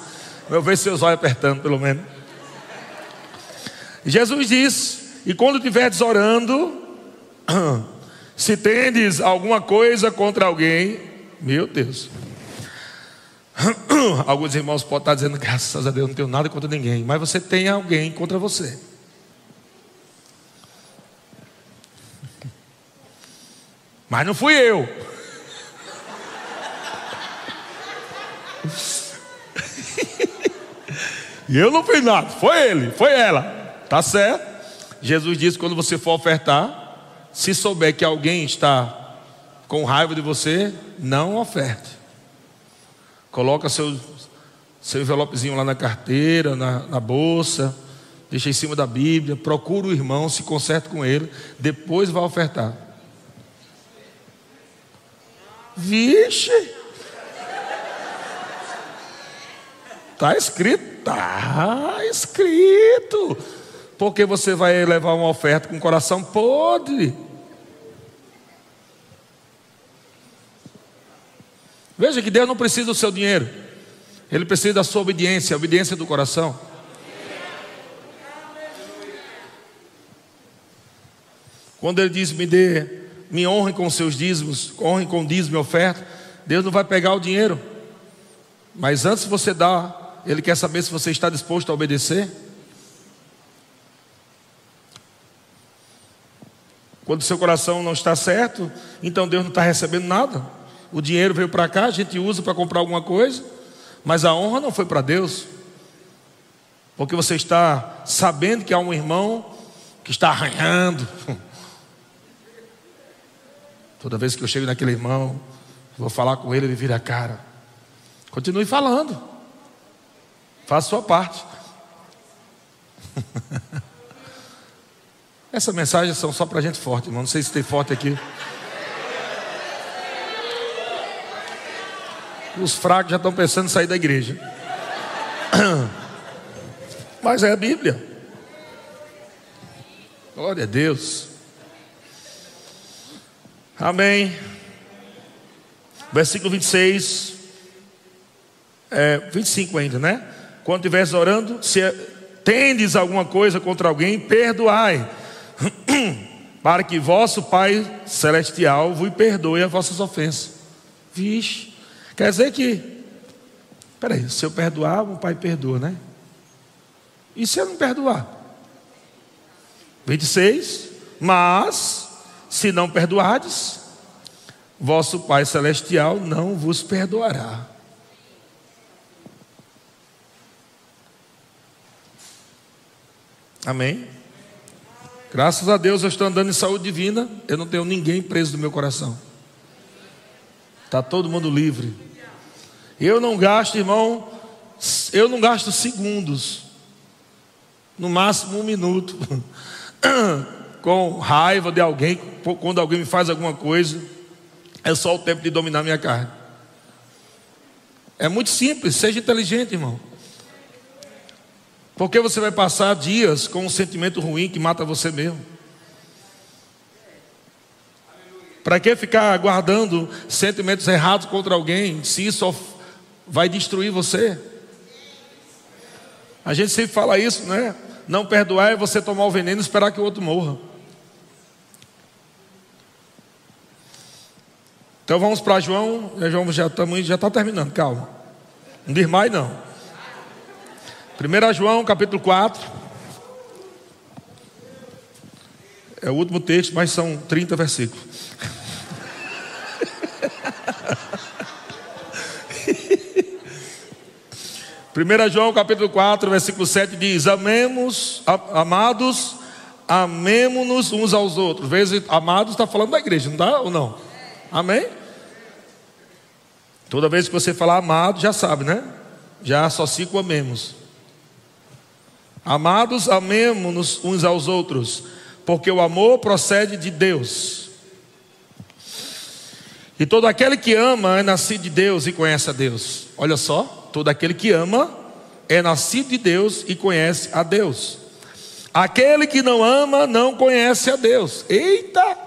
Eu vejo seus olhos apertando, pelo menos. Jesus diz: E quando estiveres orando, se tendes alguma coisa contra alguém, meu Deus. Alguns irmãos podem estar dizendo, graças a Deus, não tenho nada contra ninguém, mas você tem alguém contra você. Mas não fui eu. e eu não fiz nada, foi ele, foi ela. Tá certo? Jesus disse: quando você for ofertar, se souber que alguém está com raiva de você, não oferte. Coloca seu, seu envelopezinho lá na carteira, na, na bolsa, deixa em cima da Bíblia, procura o irmão, se conserte com ele, depois vai ofertar. Vixe! Está escrito, está escrito. Porque você vai levar uma oferta com o coração podre. Veja que Deus não precisa do seu dinheiro, Ele precisa da sua obediência, a obediência do coração. Quando Ele diz: Me dê me honre com seus dízimos, honre com dízimo e oferta. Deus não vai pegar o dinheiro. Mas antes você dar, Ele quer saber se você está disposto a obedecer. Quando seu coração não está certo, então Deus não está recebendo nada. O dinheiro veio para cá, a gente usa para comprar alguma coisa, mas a honra não foi para Deus. Porque você está sabendo que há um irmão que está arranhando. Toda vez que eu chego naquele irmão, vou falar com ele, ele vira a cara. Continue falando. Faça sua parte. Essa mensagem são só para gente forte, irmão. Não sei se tem forte aqui. Os fracos já estão pensando em sair da igreja. Mas é a Bíblia. Glória a Deus. Amém. Versículo 26. É, 25 ainda, né? Quando estiveres orando, se tendes alguma coisa contra alguém, perdoai, para que vosso Pai Celestial vos perdoe as vossas ofensas. Vixe, quer dizer que, peraí, se eu perdoar, o Pai perdoa, né? E se eu não perdoar? 26, mas, se não perdoardes, vosso Pai Celestial não vos perdoará. Amém? Graças a Deus eu estou andando em saúde divina, eu não tenho ninguém preso no meu coração. Está todo mundo livre. Eu não gasto, irmão, eu não gasto segundos, no máximo um minuto, com raiva de alguém, quando alguém me faz alguma coisa, é só o tempo de dominar minha carne. É muito simples, seja inteligente, irmão. Porque você vai passar dias com um sentimento ruim que mata você mesmo. Para que ficar guardando sentimentos errados contra alguém, se isso vai destruir você? A gente sempre fala isso, né? Não perdoar é você tomar o veneno e esperar que o outro morra. Então vamos para João, João já estamos já está terminando, calma. Não diz mais não. 1 João capítulo 4. É o último texto, mas são 30 versículos. Primeira João capítulo 4, versículo 7 diz: Amemos, amados, amemos-nos uns aos outros. Vezes amados está falando da igreja, não está ou não? Amém? Toda vez que você falar amado, já sabe, né? Já associa com amemos. Amados, amemos-nos uns aos outros, porque o amor procede de Deus. E todo aquele que ama é nascido de Deus e conhece a Deus. Olha só, todo aquele que ama é nascido de Deus e conhece a Deus. Aquele que não ama não conhece a Deus. Eita!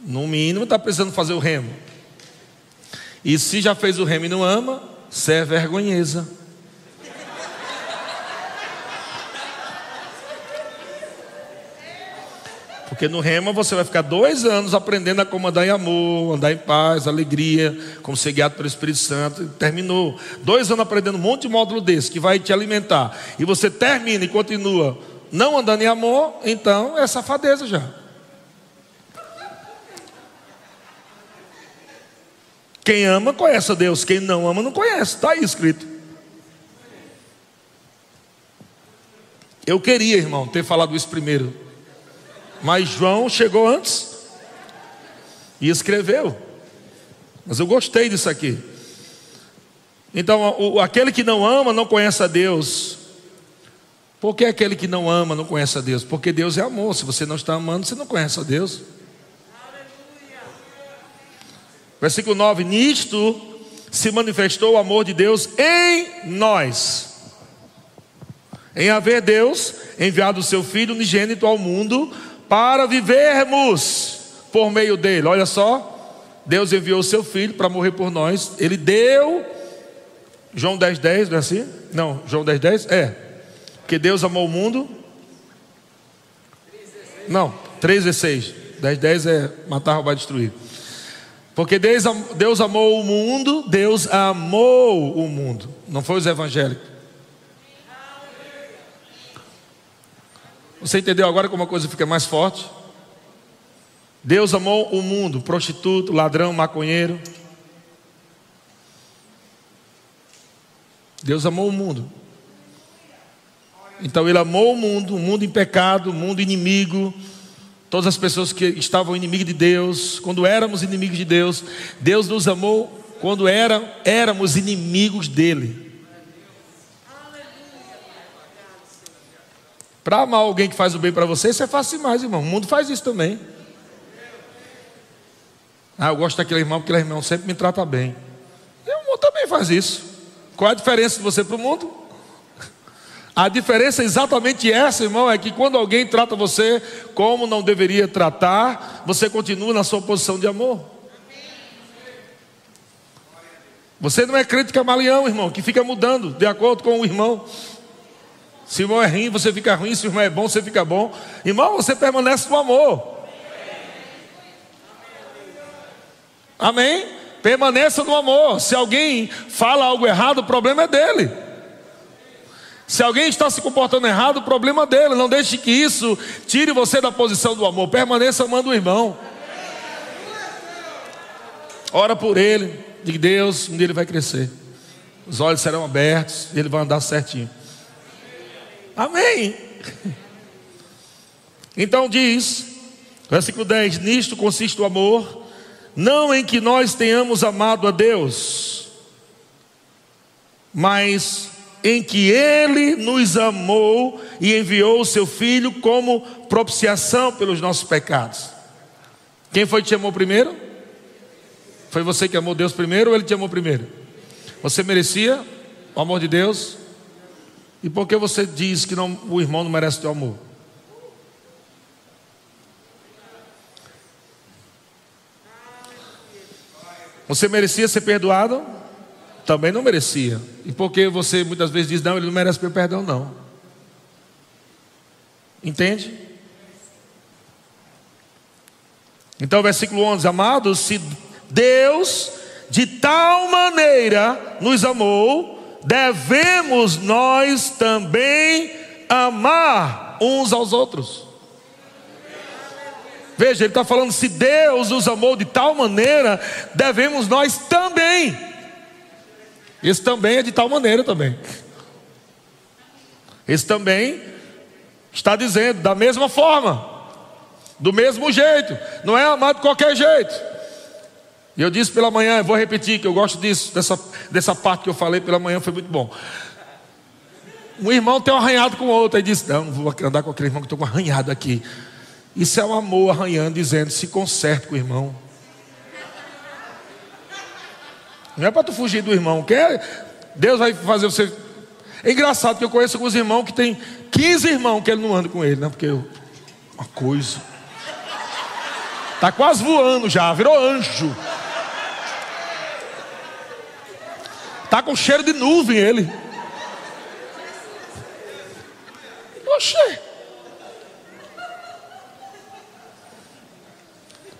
No mínimo está precisando fazer o remo. E se já fez o remo e não ama, você é vergonheza. Porque no rema você vai ficar dois anos aprendendo a como andar em amor, andar em paz, alegria, como ser guiado pelo Espírito Santo. E terminou. Dois anos aprendendo um monte de módulo desse que vai te alimentar. E você termina e continua não andando em amor, então é safadeza já. Quem ama conhece a Deus, quem não ama não conhece, está aí escrito. Eu queria, irmão, ter falado isso primeiro. Mas João chegou antes e escreveu. Mas eu gostei disso aqui. Então, o, aquele que não ama não conhece a Deus. Por que aquele que não ama não conhece a Deus? Porque Deus é amor. Se você não está amando, você não conhece a Deus. Versículo 9: Nisto se manifestou o amor de Deus em nós. Em haver Deus enviado o seu Filho unigênito ao mundo para vivermos por meio dele. Olha só, Deus enviou o seu filho para morrer por nós. Ele deu João 10, 10, não é assim? Não, João 10, 10? É. Que Deus amou o mundo. Não, 3, 16. 10, 10 é matar, roubar, destruir. Porque Deus, amou o mundo, Deus amou o mundo. Não foi os evangélicos. Você entendeu agora como a coisa fica mais forte? Deus amou o mundo, prostituto, ladrão, maconheiro. Deus amou o mundo. Então ele amou o mundo, o mundo em pecado, o mundo inimigo, todas as pessoas que estavam inimigas de Deus, quando éramos inimigos de Deus, Deus nos amou quando era, éramos inimigos dele. Para amar alguém que faz o bem para você, isso é fácil demais, irmão. O mundo faz isso também. Ah, eu gosto daquele irmão porque aquele irmão sempre me trata bem. E o mundo também faz isso. Qual é a diferença de você para o mundo? A diferença é exatamente essa, irmão, é que quando alguém trata você como não deveria tratar, você continua na sua posição de amor. Você não é crente camaleão, irmão, que fica mudando de acordo com o irmão. Se o irmão é ruim, você fica ruim. Se o irmão é bom, você fica bom. Irmão, você permanece no amor. Amém? Permaneça no amor. Se alguém fala algo errado, o problema é dele. Se alguém está se comportando errado, o problema é dele. Não deixe que isso tire você da posição do amor. Permaneça amando o irmão. Ora por ele. Diga, Deus, um dia ele vai crescer. Os olhos serão abertos e ele vai andar certinho. Amém. Então diz, versículo 10: Nisto consiste o amor não em que nós tenhamos amado a Deus, mas em que Ele nos amou e enviou o Seu Filho como propiciação pelos nossos pecados. Quem foi que te amou primeiro? Foi você que amou Deus primeiro ou Ele te amou primeiro? Você merecia o amor de Deus? E por que você diz que não, o irmão não merece teu amor? Você merecia ser perdoado? Também não merecia. E por que você muitas vezes diz, não, ele não merece meu perdão, não. Entende? Então, versículo 11: Amados, se Deus de tal maneira nos amou, devemos nós também amar uns aos outros. Veja, ele está falando: se Deus nos amou de tal maneira, devemos nós também. Esse também é de tal maneira também. Esse também está dizendo da mesma forma, do mesmo jeito, não é amado de qualquer jeito. E eu disse pela manhã, eu vou repetir que eu gosto disso, dessa, dessa parte que eu falei pela manhã, foi muito bom. Um irmão tem um arranhado com o outro, aí disse: Não, não vou andar com aquele irmão que estou com arranhado aqui. Isso é o um amor arranhando, dizendo: se conserte com o irmão. Não é para tu fugir do irmão. Quer? Deus vai fazer você. É engraçado que eu conheço alguns irmãos que tem 15 irmãos que ele não anda com ele, né? Porque eu... uma coisa. Tá quase voando já, virou anjo. Tá com cheiro de nuvem ele. Oxê.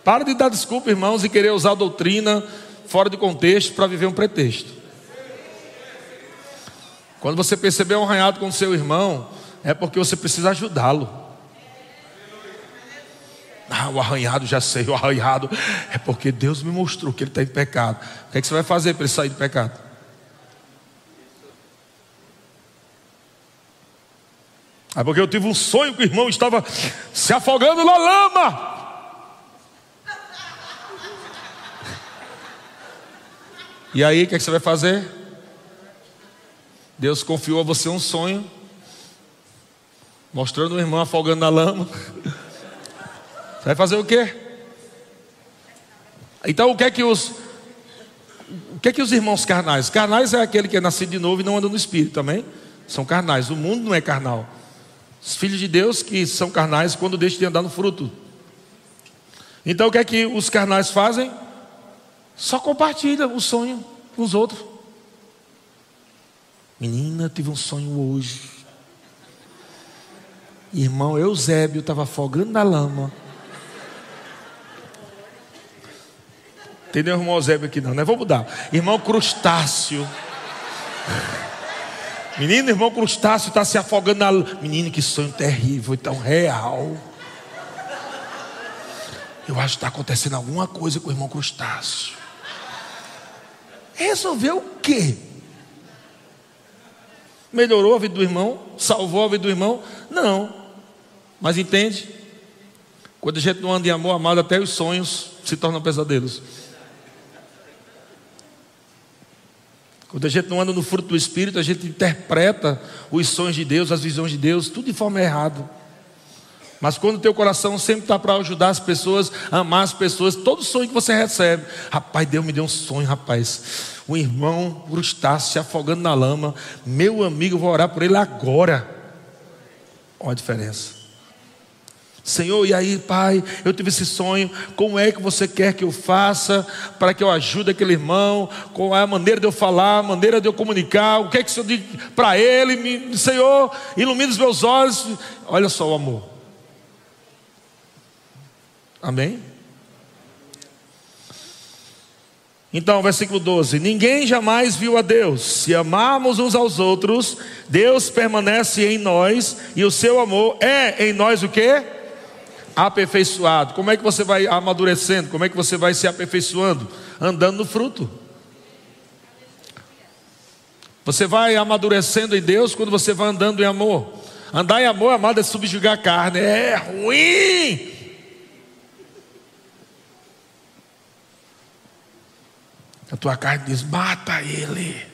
Para de dar desculpa, irmãos, e querer usar a doutrina fora de contexto para viver um pretexto. Quando você perceber um arranhado com seu irmão, é porque você precisa ajudá-lo. Ah, o arranhado, já sei, o arranhado é porque Deus me mostrou que ele está em pecado. O que, é que você vai fazer para ele sair do pecado? É porque eu tive um sonho que o irmão estava se afogando na lama. E aí, o que, é que você vai fazer? Deus confiou a você um sonho, mostrando o irmão afogando na lama. Você vai fazer o quê? Então, o que é que os o que é que os irmãos carnais? Carnais é aquele que é nascido de novo e não anda no espírito também. São carnais. O mundo não é carnal. Os filhos de Deus que são carnais quando deixam de andar no fruto. Então o que é que os carnais fazem? Só compartilha o sonho com os outros. Menina, tive um sonho hoje. Irmão Eusébio estava afogando na lama. Entendeu, irmão Eusébio aqui não, né? Vou mudar. Irmão Crustáceo. Menino, irmão Crustáceo está se afogando na lama. Menino, que sonho terrível, tão real. Eu acho que está acontecendo alguma coisa com o irmão Crustácio. Resolveu o quê? Melhorou a vida do irmão? Salvou a vida do irmão? Não. Mas entende? Quando a gente não anda em amor amado, até os sonhos se tornam pesadelos. Quando a gente não anda no fruto do Espírito, a gente interpreta os sonhos de Deus, as visões de Deus, tudo de forma errada. Mas quando o teu coração sempre está para ajudar as pessoas, amar as pessoas, todo sonho que você recebe, rapaz, Deus me deu um sonho, rapaz. O irmão está se afogando na lama, meu amigo, vou orar por ele agora. Olha a diferença. Senhor, e aí, Pai, eu tive esse sonho, como é que você quer que eu faça para que eu ajude aquele irmão? Qual é a maneira de eu falar, a maneira de eu comunicar? O que é que o Senhor diz para ele? Senhor, ilumina os meus olhos. Olha só o amor. Amém? Então, versículo 12: Ninguém jamais viu a Deus. Se amarmos uns aos outros, Deus permanece em nós e o seu amor é em nós o que? Aperfeiçoado. Como é que você vai amadurecendo? Como é que você vai se aperfeiçoando? Andando no fruto. Você vai amadurecendo em Deus quando você vai andando em amor. Andar em amor, amado, é subjugar a carne. É ruim. A tua carne diz: mata ele.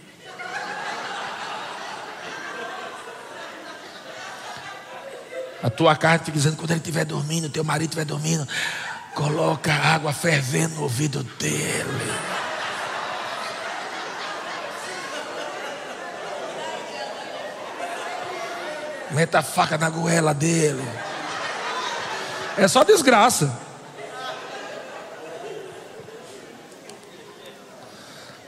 A tua carne fica dizendo: quando ele estiver dormindo, teu marido estiver dormindo, coloca água fervendo no ouvido dele. Meta a faca na goela dele. É só desgraça.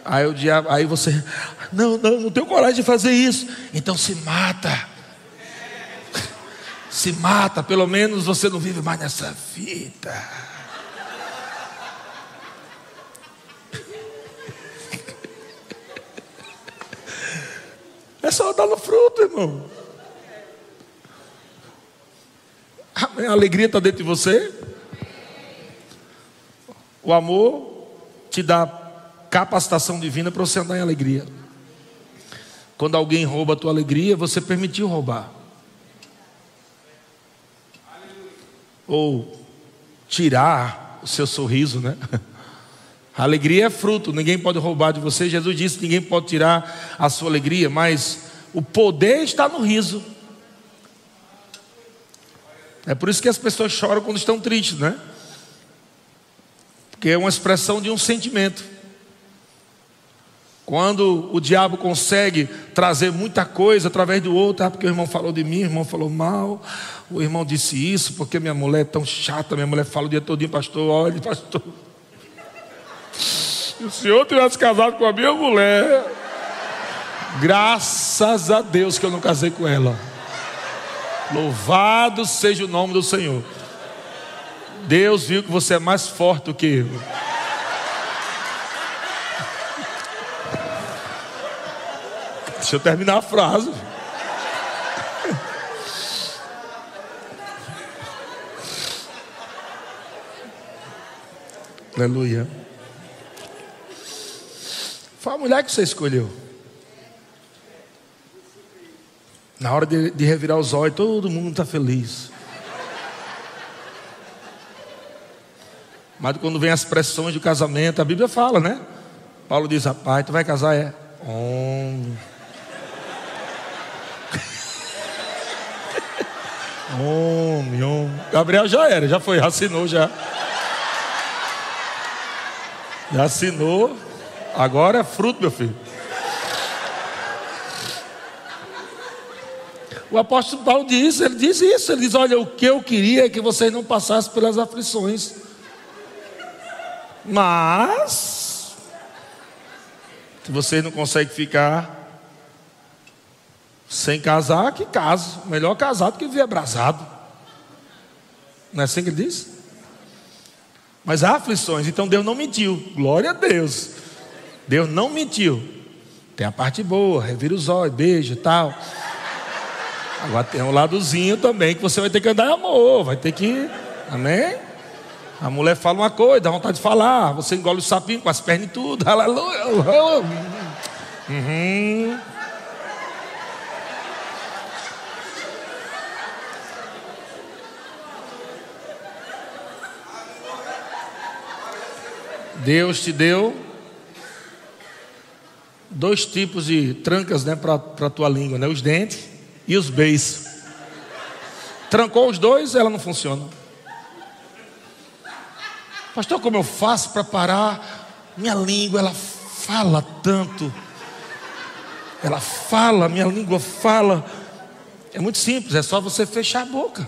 Aí o diabo, aí você, não, não, não tenho coragem de fazer isso. Então se mata. Se mata, pelo menos você não vive mais nessa vida. É só dar no fruto, irmão. A alegria está dentro de você. O amor te dá capacitação divina para você andar em alegria. Quando alguém rouba a tua alegria, você permitiu roubar. Ou tirar o seu sorriso, né? A alegria é fruto, ninguém pode roubar de você. Jesus disse: ninguém pode tirar a sua alegria, mas o poder está no riso. É por isso que as pessoas choram quando estão tristes, né? Porque é uma expressão de um sentimento. Quando o diabo consegue trazer muita coisa através do outro, ah, porque o irmão falou de mim, o irmão falou mal, o irmão disse isso, porque minha mulher é tão chata, minha mulher fala o dia todo, pastor, olha, pastor. Se o senhor tivesse casado com a minha mulher, graças a Deus que eu não casei com ela. Louvado seja o nome do Senhor. Deus viu que você é mais forte do que eu. Deixa eu terminar a frase. Aleluia. Foi a mulher que você escolheu. Na hora de, de revirar os olhos, todo mundo está feliz. Mas quando vem as pressões do casamento, a Bíblia fala, né? Paulo diz: Rapaz, tu vai casar? É. Homem. Homem. Gabriel já era, já foi, assinou já. Já assinou. Agora é fruto, meu filho. O apóstolo Paulo diz, ele diz isso, ele diz: Olha, o que eu queria é que vocês não passassem pelas aflições. Mas, se vocês não conseguem ficar sem casar, que caso. Melhor casado que viver abrasado. Não é assim que ele diz? Mas há aflições, então Deus não mentiu. Glória a Deus. Deus não mentiu. Tem a parte boa, revira os olhos, beijo e tal. Agora tem um ladozinho também que você vai ter que andar em amor, vai ter que. Amém? A mulher fala uma coisa, dá vontade de falar. Você engole o sapinho com as pernas e tudo. Aleluia. Uhum. Deus te deu dois tipos de trancas né, para a tua língua, né? os dentes e os beijos. Trancou os dois, ela não funciona. Pastor, como eu faço para parar? Minha língua, ela fala tanto. Ela fala, minha língua fala. É muito simples, é só você fechar a boca.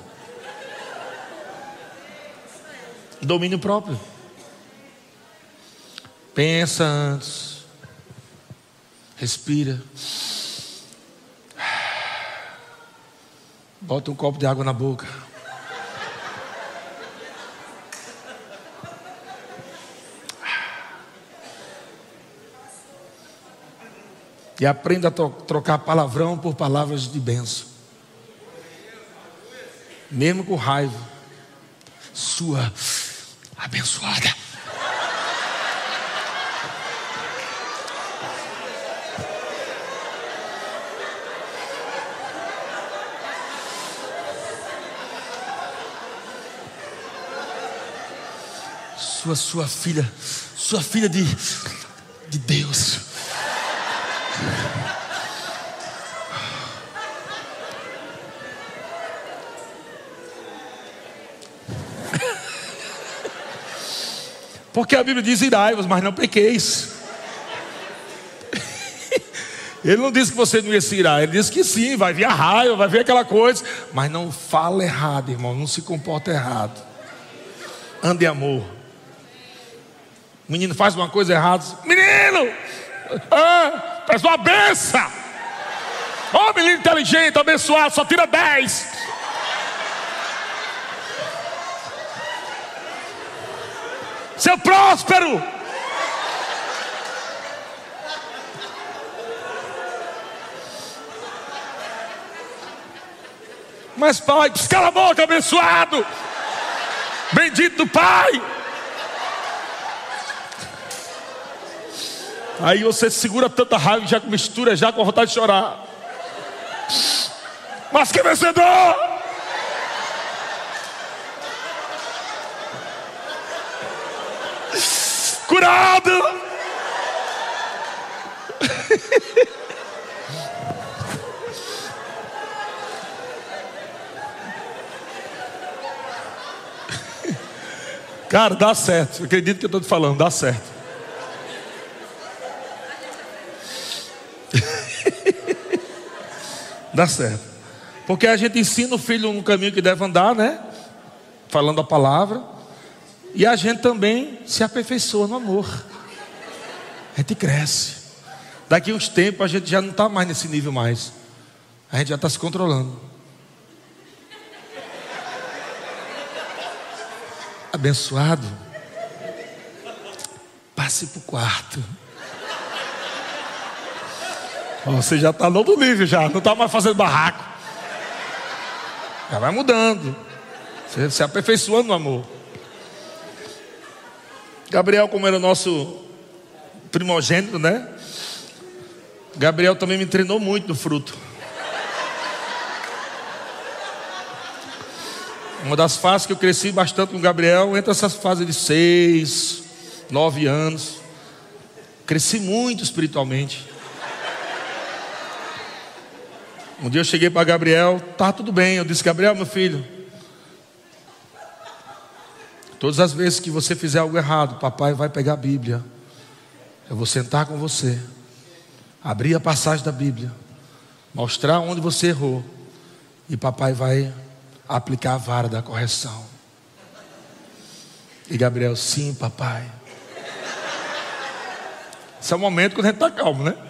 Domínio próprio. Pensa antes. Respira. Bota um copo de água na boca. E aprenda a trocar palavrão por palavras de benção. Mesmo com raiva. Sua abençoada. Sua, sua filha, sua filha de, de Deus. Porque a Bíblia diz: irai-vos, mas não pequeis. Ele não disse que você não ia se irar, ele disse que sim, vai vir a raiva, vai vir aquela coisa, mas não fala errado, irmão, não se comporta errado. Ande amor. O menino faz uma coisa errada. Menino! Ah, faz uma benção! Ô oh, menino inteligente, abençoado, só tira 10. Seu próspero! Mas pai, cala a boca, abençoado! Bendito do Pai! Aí você segura tanta raiva já mistura já com vontade de chorar. Mas que vencedor! Curado! Cara, dá certo. Acredito que eu estou te falando, dá certo. Dá certo. Porque a gente ensina o filho no caminho que deve andar, né? Falando a palavra. E a gente também se aperfeiçoa no amor. A gente cresce. Daqui uns tempos a gente já não está mais nesse nível mais. A gente já está se controlando. Abençoado. Passe para o quarto. Você já está no outro nível, já não está mais fazendo barraco. Já vai mudando. Você se aperfeiçoando no amor. Gabriel, como era nosso primogênito, né? Gabriel também me treinou muito no fruto. Uma das fases que eu cresci bastante com o Gabriel, entre essas fases de seis, nove anos. Cresci muito espiritualmente. Um dia eu cheguei para Gabriel, tá tudo bem. Eu disse, Gabriel, meu filho, todas as vezes que você fizer algo errado, papai vai pegar a Bíblia. Eu vou sentar com você, abrir a passagem da Bíblia, mostrar onde você errou, e papai vai aplicar a vara da correção. E Gabriel, sim, papai. Esse é o momento quando a gente está calmo, né?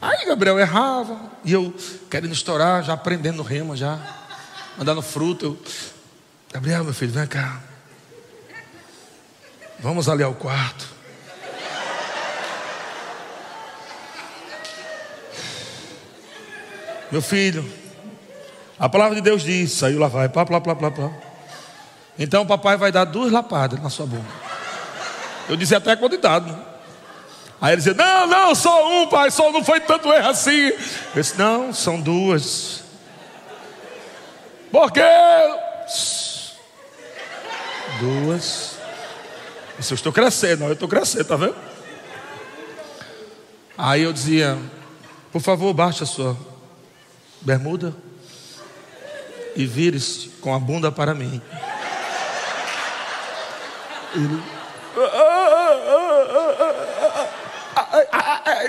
Aí Gabriel errava, e eu querendo estourar, já aprendendo rema, já, mandando fruto. Eu, Gabriel, meu filho, vem cá. Vamos ali ao quarto. Meu filho, a palavra de Deus diz, saiu lá vai, plá, plá, plá, plá, plá. Então o papai vai dar duas lapadas na sua boca. Eu disse até quantidade. Aí ele dizia: Não, não, só um, pai, só não foi tanto erro assim. Eu disse: Não, são duas. Por quê? Duas. Eu estou crescendo, eu estou crescendo, tá vendo? Aí eu dizia: Por favor, baixe a sua bermuda e vire-se com a bunda para mim. Ele,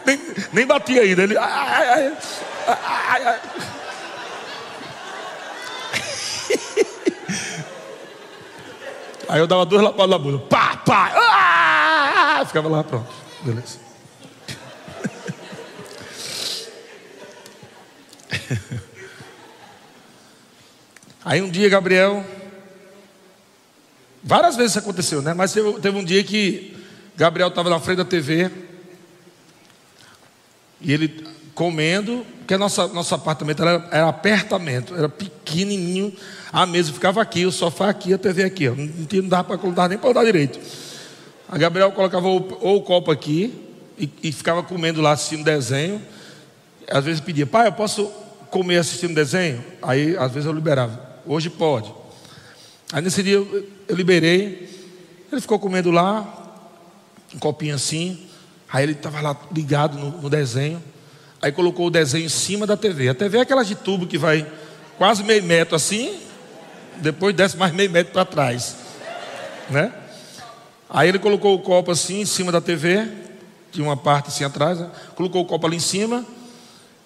nem, nem batia ainda. Ele, Aí eu dava duas lapadas na bunda. Pá, pá. Ah! Ficava lá, pronto. Beleza. Aí um dia, Gabriel. Várias vezes isso aconteceu, né? Mas teve, teve um dia que Gabriel estava na frente da TV. E ele comendo, porque nossa, nosso apartamento era, era apertamento, era pequenininho, a mesa ficava aqui, o sofá aqui, a TV aqui, ó. Não, não dava para nem para andar direito. A Gabriel colocava ou, ou o copo aqui e, e, ficava comendo lá assistindo desenho. Às vezes pedia, pai, eu posso comer assistindo desenho? Aí às vezes eu liberava. Hoje pode. Aí nesse dia eu, eu liberei. Ele ficou comendo lá, um copinho assim. Aí ele estava lá ligado no, no, desenho. Aí colocou o desenho em cima da TV. A TV é aquela de tubo que vai quase meio metro assim, depois desce mais meio metro para trás. Né? Aí ele colocou o copo assim em cima da TV, tinha uma parte assim atrás, né? colocou o copo ali em cima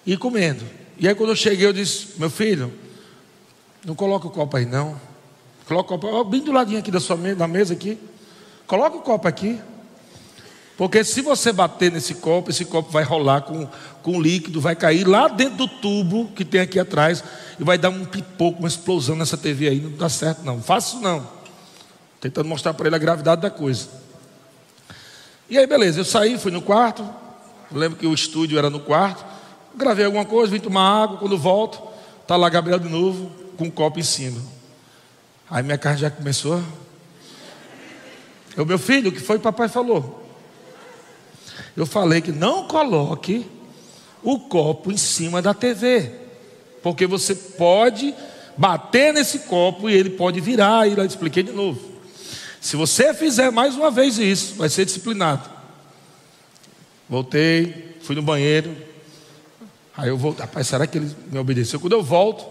e comendo. E aí quando eu cheguei, eu disse, meu filho, não coloca o copo aí não. Coloca o copo bem do ladinho aqui da sua da mesa aqui. Coloca o copo aqui. Porque se você bater nesse copo, esse copo vai rolar com, com líquido, vai cair lá dentro do tubo que tem aqui atrás e vai dar um pipoco, uma explosão nessa TV aí. Não dá certo, não. Faço não. Tentando mostrar para ele a gravidade da coisa. E aí, beleza, eu saí, fui no quarto. Lembro que o estúdio era no quarto. Gravei alguma coisa, vim tomar água. Quando volto, tá lá Gabriel de novo, com um copo em cima. Aí minha carne já começou. Eu, meu filho, o que foi papai falou? Eu falei que não coloque o copo em cima da TV, porque você pode bater nesse copo e ele pode virar. E eu expliquei de novo. Se você fizer mais uma vez isso, vai ser disciplinado. Voltei, fui no banheiro. Aí eu voltei. Rapaz, será que ele me obedeceu? Quando eu volto,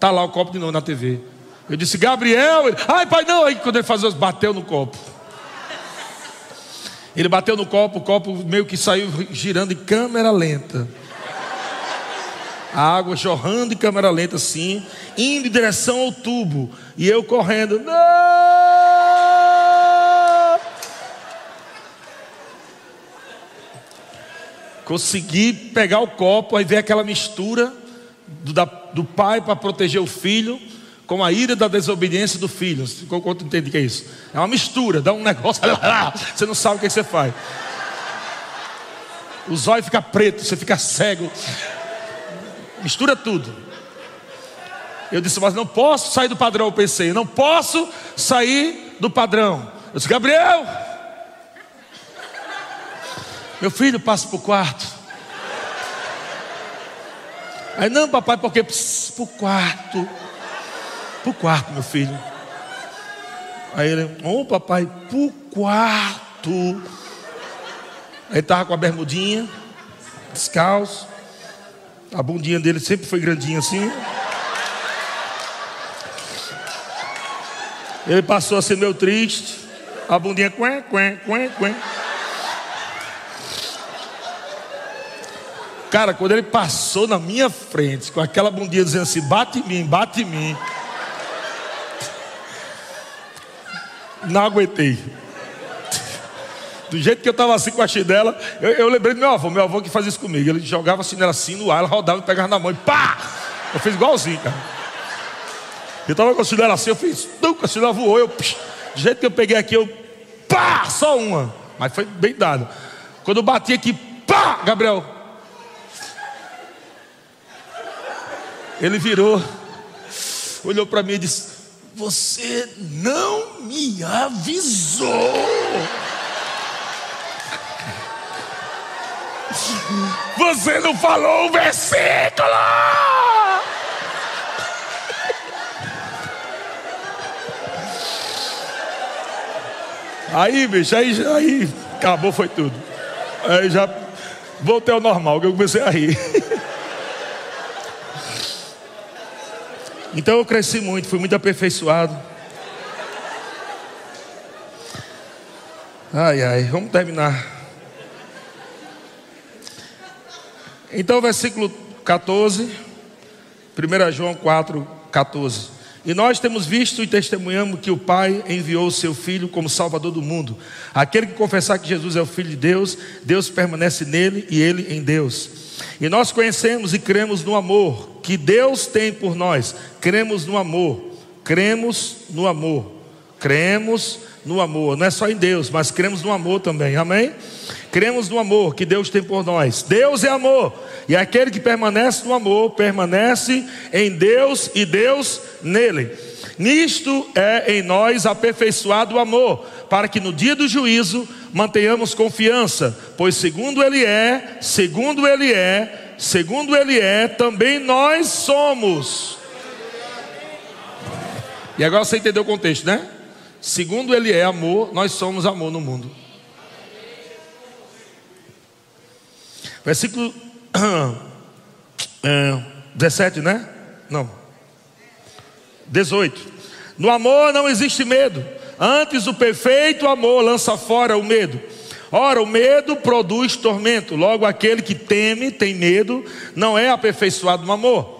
tá lá o copo de novo na TV. Eu disse, Gabriel. Ele, Ai, pai, não. Aí quando ele fazia, bateu no copo. Ele bateu no copo, o copo meio que saiu girando em câmera lenta. A água jorrando em câmera lenta assim, indo em direção ao tubo. E eu correndo. Não! Consegui pegar o copo, aí ver aquela mistura do, da, do pai para proteger o filho com a ira da desobediência do filho. Quanto entende que é isso? É uma mistura, dá um negócio, você não sabe o que você faz. Os olhos ficam pretos, você fica cego. Mistura tudo. Eu disse, mas não posso sair do padrão. Eu pensei, não posso sair do padrão. Eu disse, Gabriel, meu filho, passa para o quarto. Aí, não, papai, porque para o quarto. Para o quarto, meu filho. Aí ele, ô oh, papai, para o quarto. Aí estava com a bermudinha, descalço. A bundinha dele sempre foi grandinha assim. Ele passou a ser meio triste. A bundinha, quen, quen, quen, quen. Cara, quando ele passou na minha frente, com aquela bundinha dizendo assim: bate em mim, bate em mim. Não aguentei. Do jeito que eu estava assim com a chinela, eu, eu, lembrei do meu avô, meu avô que fazia isso comigo. Ele jogava a chinela assim no ar, ela rodava e pegava na mão e pá! Eu fiz igualzinho, cara. Eu estava com a chinela assim, eu fiz, tum, a chinela voou, eu, psh, do jeito que eu peguei aqui, eu pá! Só uma. Mas foi bem dado. Quando eu bati aqui, pá! Gabriel. Ele virou, olhou para mim e disse: Você não me avisou. Você não falou o versículo. Aí, bicho, aí, aí acabou, foi tudo. Aí já voltei ao normal, que eu comecei a rir. Então eu cresci muito, fui muito aperfeiçoado. Ai, ai, vamos terminar. Então, versículo 14, 1 João 4, 14. E nós temos visto e testemunhamos que o Pai enviou o seu Filho como Salvador do mundo. Aquele que confessar que Jesus é o Filho de Deus, Deus permanece nele e ele em Deus. E nós conhecemos e cremos no amor que Deus tem por nós. Cremos no amor. Cremos no amor. Cremos no amor. Não é só em Deus, mas cremos no amor também. Amém? Cremos no amor que Deus tem por nós. Deus é amor. E aquele que permanece no amor, permanece em Deus e Deus nele. Nisto é em nós aperfeiçoado o amor, para que no dia do juízo mantenhamos confiança, pois segundo Ele é, segundo Ele é, segundo Ele é, também nós somos. E agora você entendeu o contexto, né? Segundo Ele é amor, nós somos amor no mundo. Versículo é, 17, né? Não. 18. No amor não existe medo. Antes o perfeito amor lança fora o medo. Ora, o medo produz tormento. Logo, aquele que teme, tem medo, não é aperfeiçoado no amor.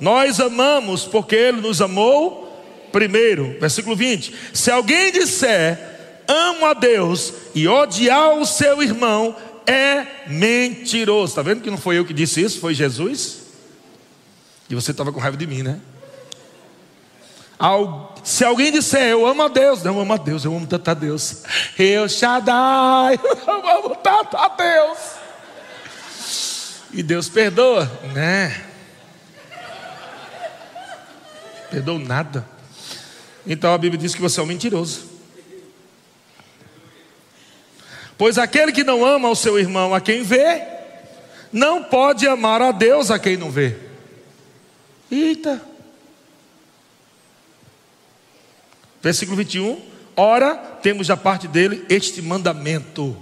Nós amamos porque ele nos amou primeiro. Versículo 20. Se alguém disser, amo a Deus e odiar o seu irmão, é mentiroso. Está vendo que não foi eu que disse isso? Foi Jesus? E você estava com raiva de mim, né? Se alguém disser, eu amo a Deus, não, eu amo a Deus, eu amo tanto a Deus. Eu Shaddai, eu amo tanto a Deus. E Deus perdoa, né? Perdoa nada. Então a Bíblia diz que você é um mentiroso. Pois aquele que não ama o seu irmão a quem vê, não pode amar a Deus a quem não vê. Eita. Versículo 21. Ora, temos da parte dele este mandamento.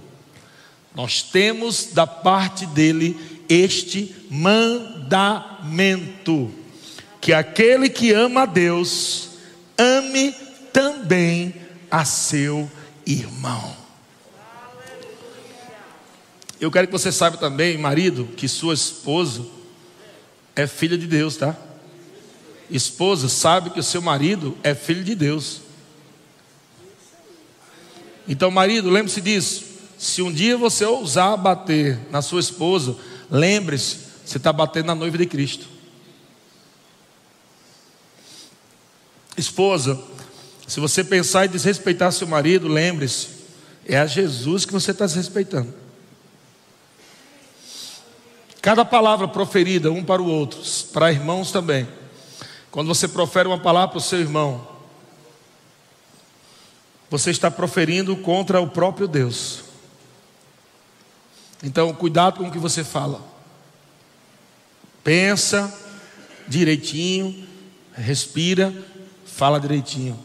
Nós temos da parte dele este mandamento: que aquele que ama a Deus, ame também a seu irmão. Eu quero que você saiba também, marido, que sua esposa é filha de Deus, tá? Esposa, sabe que o seu marido é filho de Deus. Então, marido, lembre-se disso. Se um dia você ousar bater na sua esposa, lembre-se, você está batendo na noiva de Cristo. Esposa, se você pensar em desrespeitar seu marido, lembre-se, é a Jesus que você está desrespeitando. Cada palavra proferida um para o outro, para irmãos também. Quando você profere uma palavra para o seu irmão, você está proferindo contra o próprio Deus. Então, cuidado com o que você fala. Pensa direitinho, respira, fala direitinho.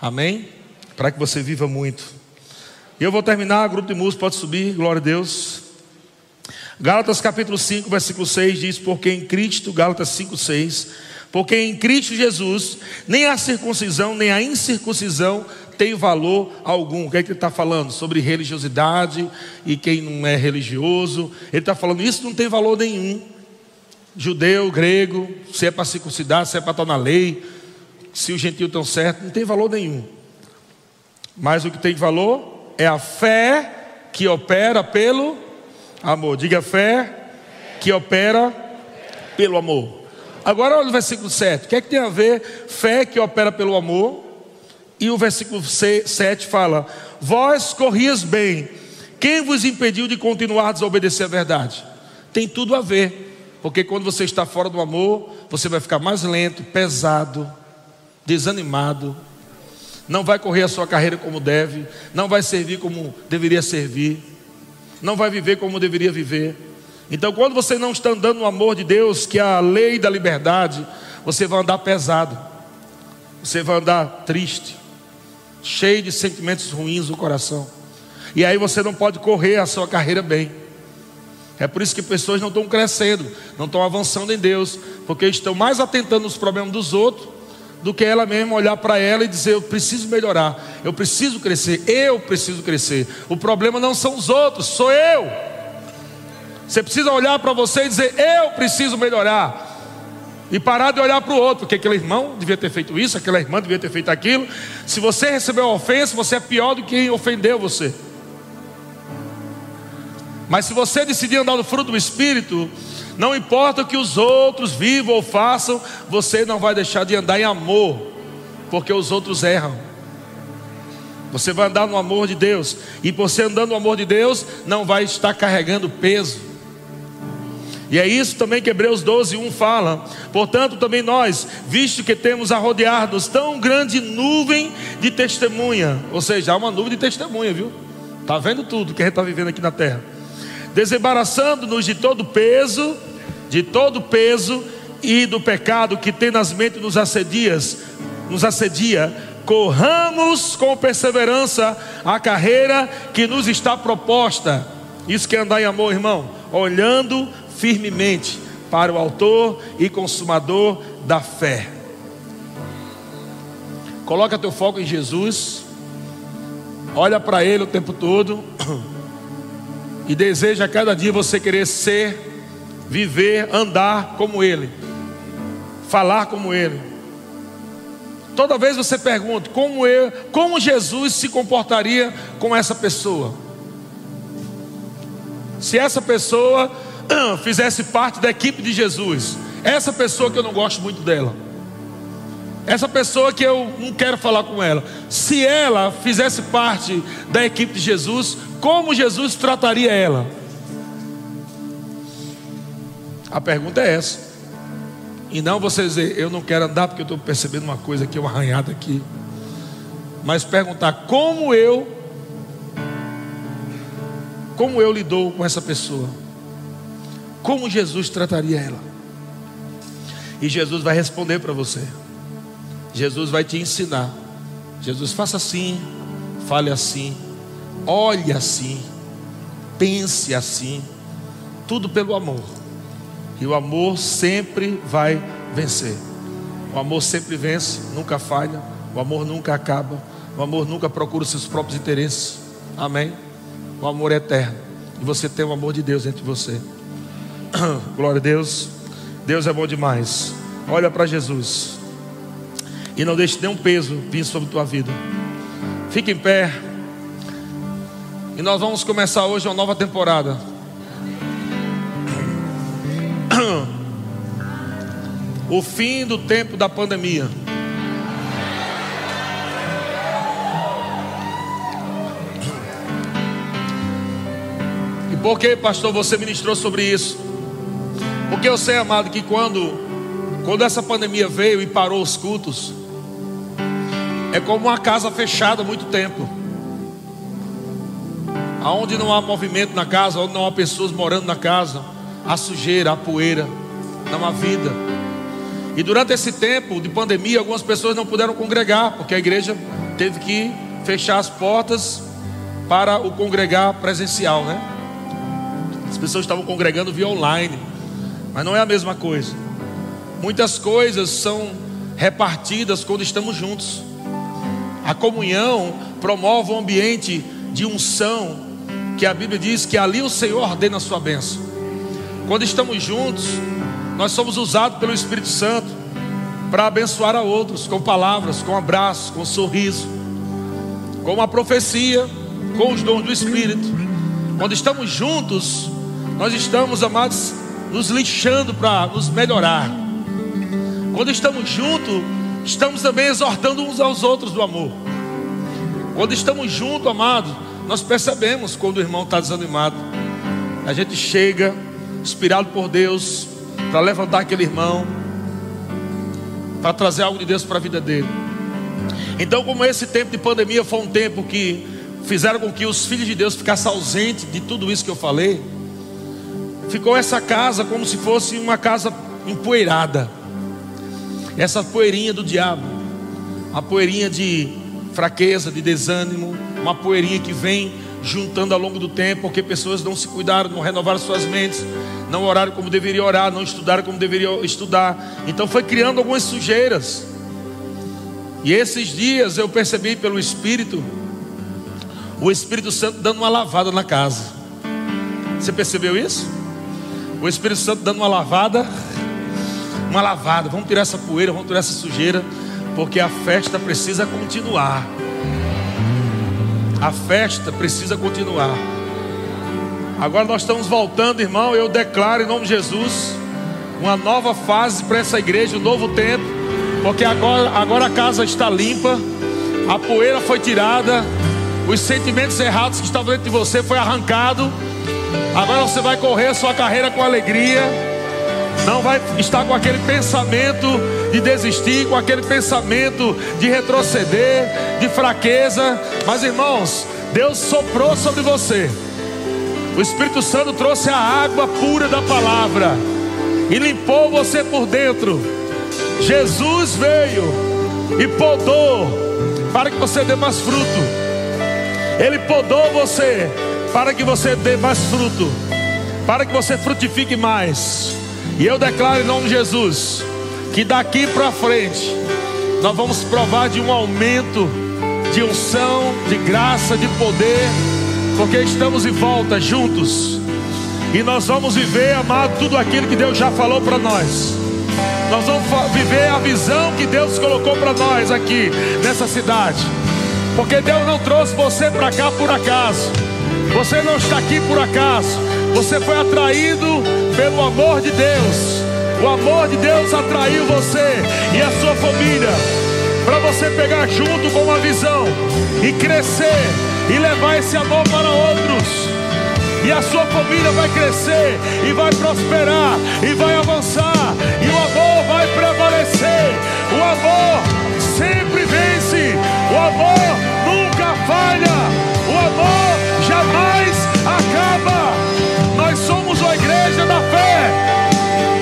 Amém? Para que você viva muito. Eu vou terminar, grupo de música pode subir, glória a Deus. Gálatas capítulo 5, versículo 6 diz: Porque em Cristo, Gálatas 5, 6 porque em Cristo Jesus, nem a circuncisão, nem a incircuncisão tem valor algum. O que é que ele está falando? Sobre religiosidade e quem não é religioso. Ele está falando, isso não tem valor nenhum. Judeu, grego, se é para circuncidar, se é para estar na lei, se o gentil estão certo, não tem valor nenhum. Mas o que tem valor é a fé que opera pelo amor. Diga fé que opera pelo amor. Agora olha o versículo 7. O que é que tem a ver fé que opera pelo amor? E o versículo 7 fala: Vós corrias bem, quem vos impediu de continuar a desobedecer a verdade? Tem tudo a ver, porque quando você está fora do amor, você vai ficar mais lento, pesado, desanimado, não vai correr a sua carreira como deve, não vai servir como deveria servir, não vai viver como deveria viver. Então, quando você não está andando no amor de Deus, que é a lei da liberdade, você vai andar pesado, você vai andar triste, cheio de sentimentos ruins no coração, e aí você não pode correr a sua carreira bem. É por isso que pessoas não estão crescendo, não estão avançando em Deus, porque estão mais atentando nos problemas dos outros do que ela mesma olhar para ela e dizer: Eu preciso melhorar, eu preciso crescer, eu preciso crescer. O problema não são os outros, sou eu. Você precisa olhar para você e dizer: Eu preciso melhorar. E parar de olhar para o outro, porque aquele irmão devia ter feito isso, aquela irmã devia ter feito aquilo. Se você recebeu ofensa, você é pior do que quem ofendeu você. Mas se você decidir andar no fruto do Espírito, não importa o que os outros vivam ou façam, você não vai deixar de andar em amor, porque os outros erram. Você vai andar no amor de Deus, e você andando no amor de Deus, não vai estar carregando peso. E é isso também que Hebreus 12, 1 fala. Portanto, também nós, visto que temos a rodear-nos tão grande nuvem de testemunha, ou seja, há uma nuvem de testemunha, viu? Está vendo tudo que a gente está vivendo aqui na terra desembaraçando-nos de todo peso, de todo peso e do pecado que tenazmente nos assedia, nos assedia, corramos com perseverança a carreira que nos está proposta. Isso que é andar em amor, irmão, olhando firmemente para o autor e consumador da fé. Coloca teu foco em Jesus. Olha para ele o tempo todo. e deseja cada dia você querer ser, viver, andar como Ele, falar como Ele. Toda vez você pergunta como eu, como Jesus se comportaria com essa pessoa. Se essa pessoa fizesse parte da equipe de Jesus, essa pessoa que eu não gosto muito dela, essa pessoa que eu não quero falar com ela, se ela fizesse parte da equipe de Jesus, como Jesus trataria ela? A pergunta é essa. E não você dizer, eu não quero andar porque eu estou percebendo uma coisa aqui, uma arranhada aqui. Mas perguntar como eu, como eu lidou com essa pessoa. Como Jesus trataria ela. E Jesus vai responder para você. Jesus vai te ensinar. Jesus, faça assim, fale assim, olhe assim, pense assim, tudo pelo amor. E o amor sempre vai vencer. O amor sempre vence, nunca falha. O amor nunca acaba. O amor nunca procura seus próprios interesses. Amém? O amor é eterno. E você tem o amor de Deus entre você. Glória a Deus. Deus é bom demais. Olha para Jesus. E não deixe nenhum peso vir sobre a tua vida. Fique em pé. E nós vamos começar hoje uma nova temporada. O fim do tempo da pandemia. E por que, pastor, você ministrou sobre isso? Porque eu sei, amado, que quando quando essa pandemia veio e parou os cultos, é como uma casa fechada há muito tempo aonde não há movimento na casa, onde não há pessoas morando na casa, há sujeira, há poeira, não há vida. E durante esse tempo de pandemia, algumas pessoas não puderam congregar, porque a igreja teve que fechar as portas para o congregar presencial, né? As pessoas estavam congregando via online, mas não é a mesma coisa. Muitas coisas são repartidas quando estamos juntos. A comunhão promove um ambiente de unção, que a Bíblia diz que ali o Senhor ordena a sua bênção. Quando estamos juntos, nós somos usados pelo Espírito Santo para abençoar a outros com palavras, com abraços, com sorriso, com uma profecia, com os dons do Espírito. Quando estamos juntos, nós estamos, amados, nos lixando para nos melhorar. Quando estamos juntos, estamos também exortando uns aos outros do amor. Quando estamos juntos, amados, nós percebemos quando o irmão está desanimado. A gente chega, inspirado por Deus, para levantar aquele irmão, para trazer algo de Deus para a vida dele. Então, como esse tempo de pandemia foi um tempo que fizeram com que os filhos de Deus ficassem ausentes de tudo isso que eu falei, ficou essa casa como se fosse uma casa empoeirada. Essa poeirinha do diabo, uma poeirinha de fraqueza, de desânimo, uma poeirinha que vem juntando ao longo do tempo, porque pessoas não se cuidaram, não renovaram suas mentes, não oraram como deveriam orar, não estudaram como deveriam estudar. Então foi criando algumas sujeiras. E esses dias eu percebi pelo Espírito, o Espírito Santo dando uma lavada na casa. Você percebeu isso? O Espírito Santo dando uma lavada, uma lavada. Vamos tirar essa poeira, vamos tirar essa sujeira, porque a festa precisa continuar. A festa precisa continuar. Agora nós estamos voltando, irmão. Eu declaro em nome de Jesus uma nova fase para essa igreja, um novo tempo, porque agora, agora a casa está limpa, a poeira foi tirada, os sentimentos errados que estavam dentro de você foi arrancado. Agora você vai correr sua carreira com alegria. Não vai estar com aquele pensamento de desistir, com aquele pensamento de retroceder, de fraqueza. Mas irmãos, Deus soprou sobre você. O Espírito Santo trouxe a água pura da palavra e limpou você por dentro. Jesus veio e podou para que você dê mais fruto. Ele podou você para que você dê mais fruto, para que você frutifique mais. E eu declaro em nome de Jesus que daqui para frente nós vamos provar de um aumento de unção, de graça, de poder porque estamos em volta juntos. E nós vamos viver, amado, tudo aquilo que Deus já falou para nós. Nós vamos viver a visão que Deus colocou para nós aqui nessa cidade. Porque Deus não trouxe você para cá por acaso. Você não está aqui por acaso. Você foi atraído pelo amor de Deus. O amor de Deus atraiu você e a sua família para você pegar junto com uma visão e crescer e levar esse amor para outros. E a sua família vai crescer e vai prosperar e vai avançar e o amor vai prevalecer. O amor sempre vence. O amor nunca falha. O amor Nós somos a igreja da fé,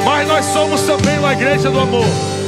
mas nós somos também uma igreja do amor.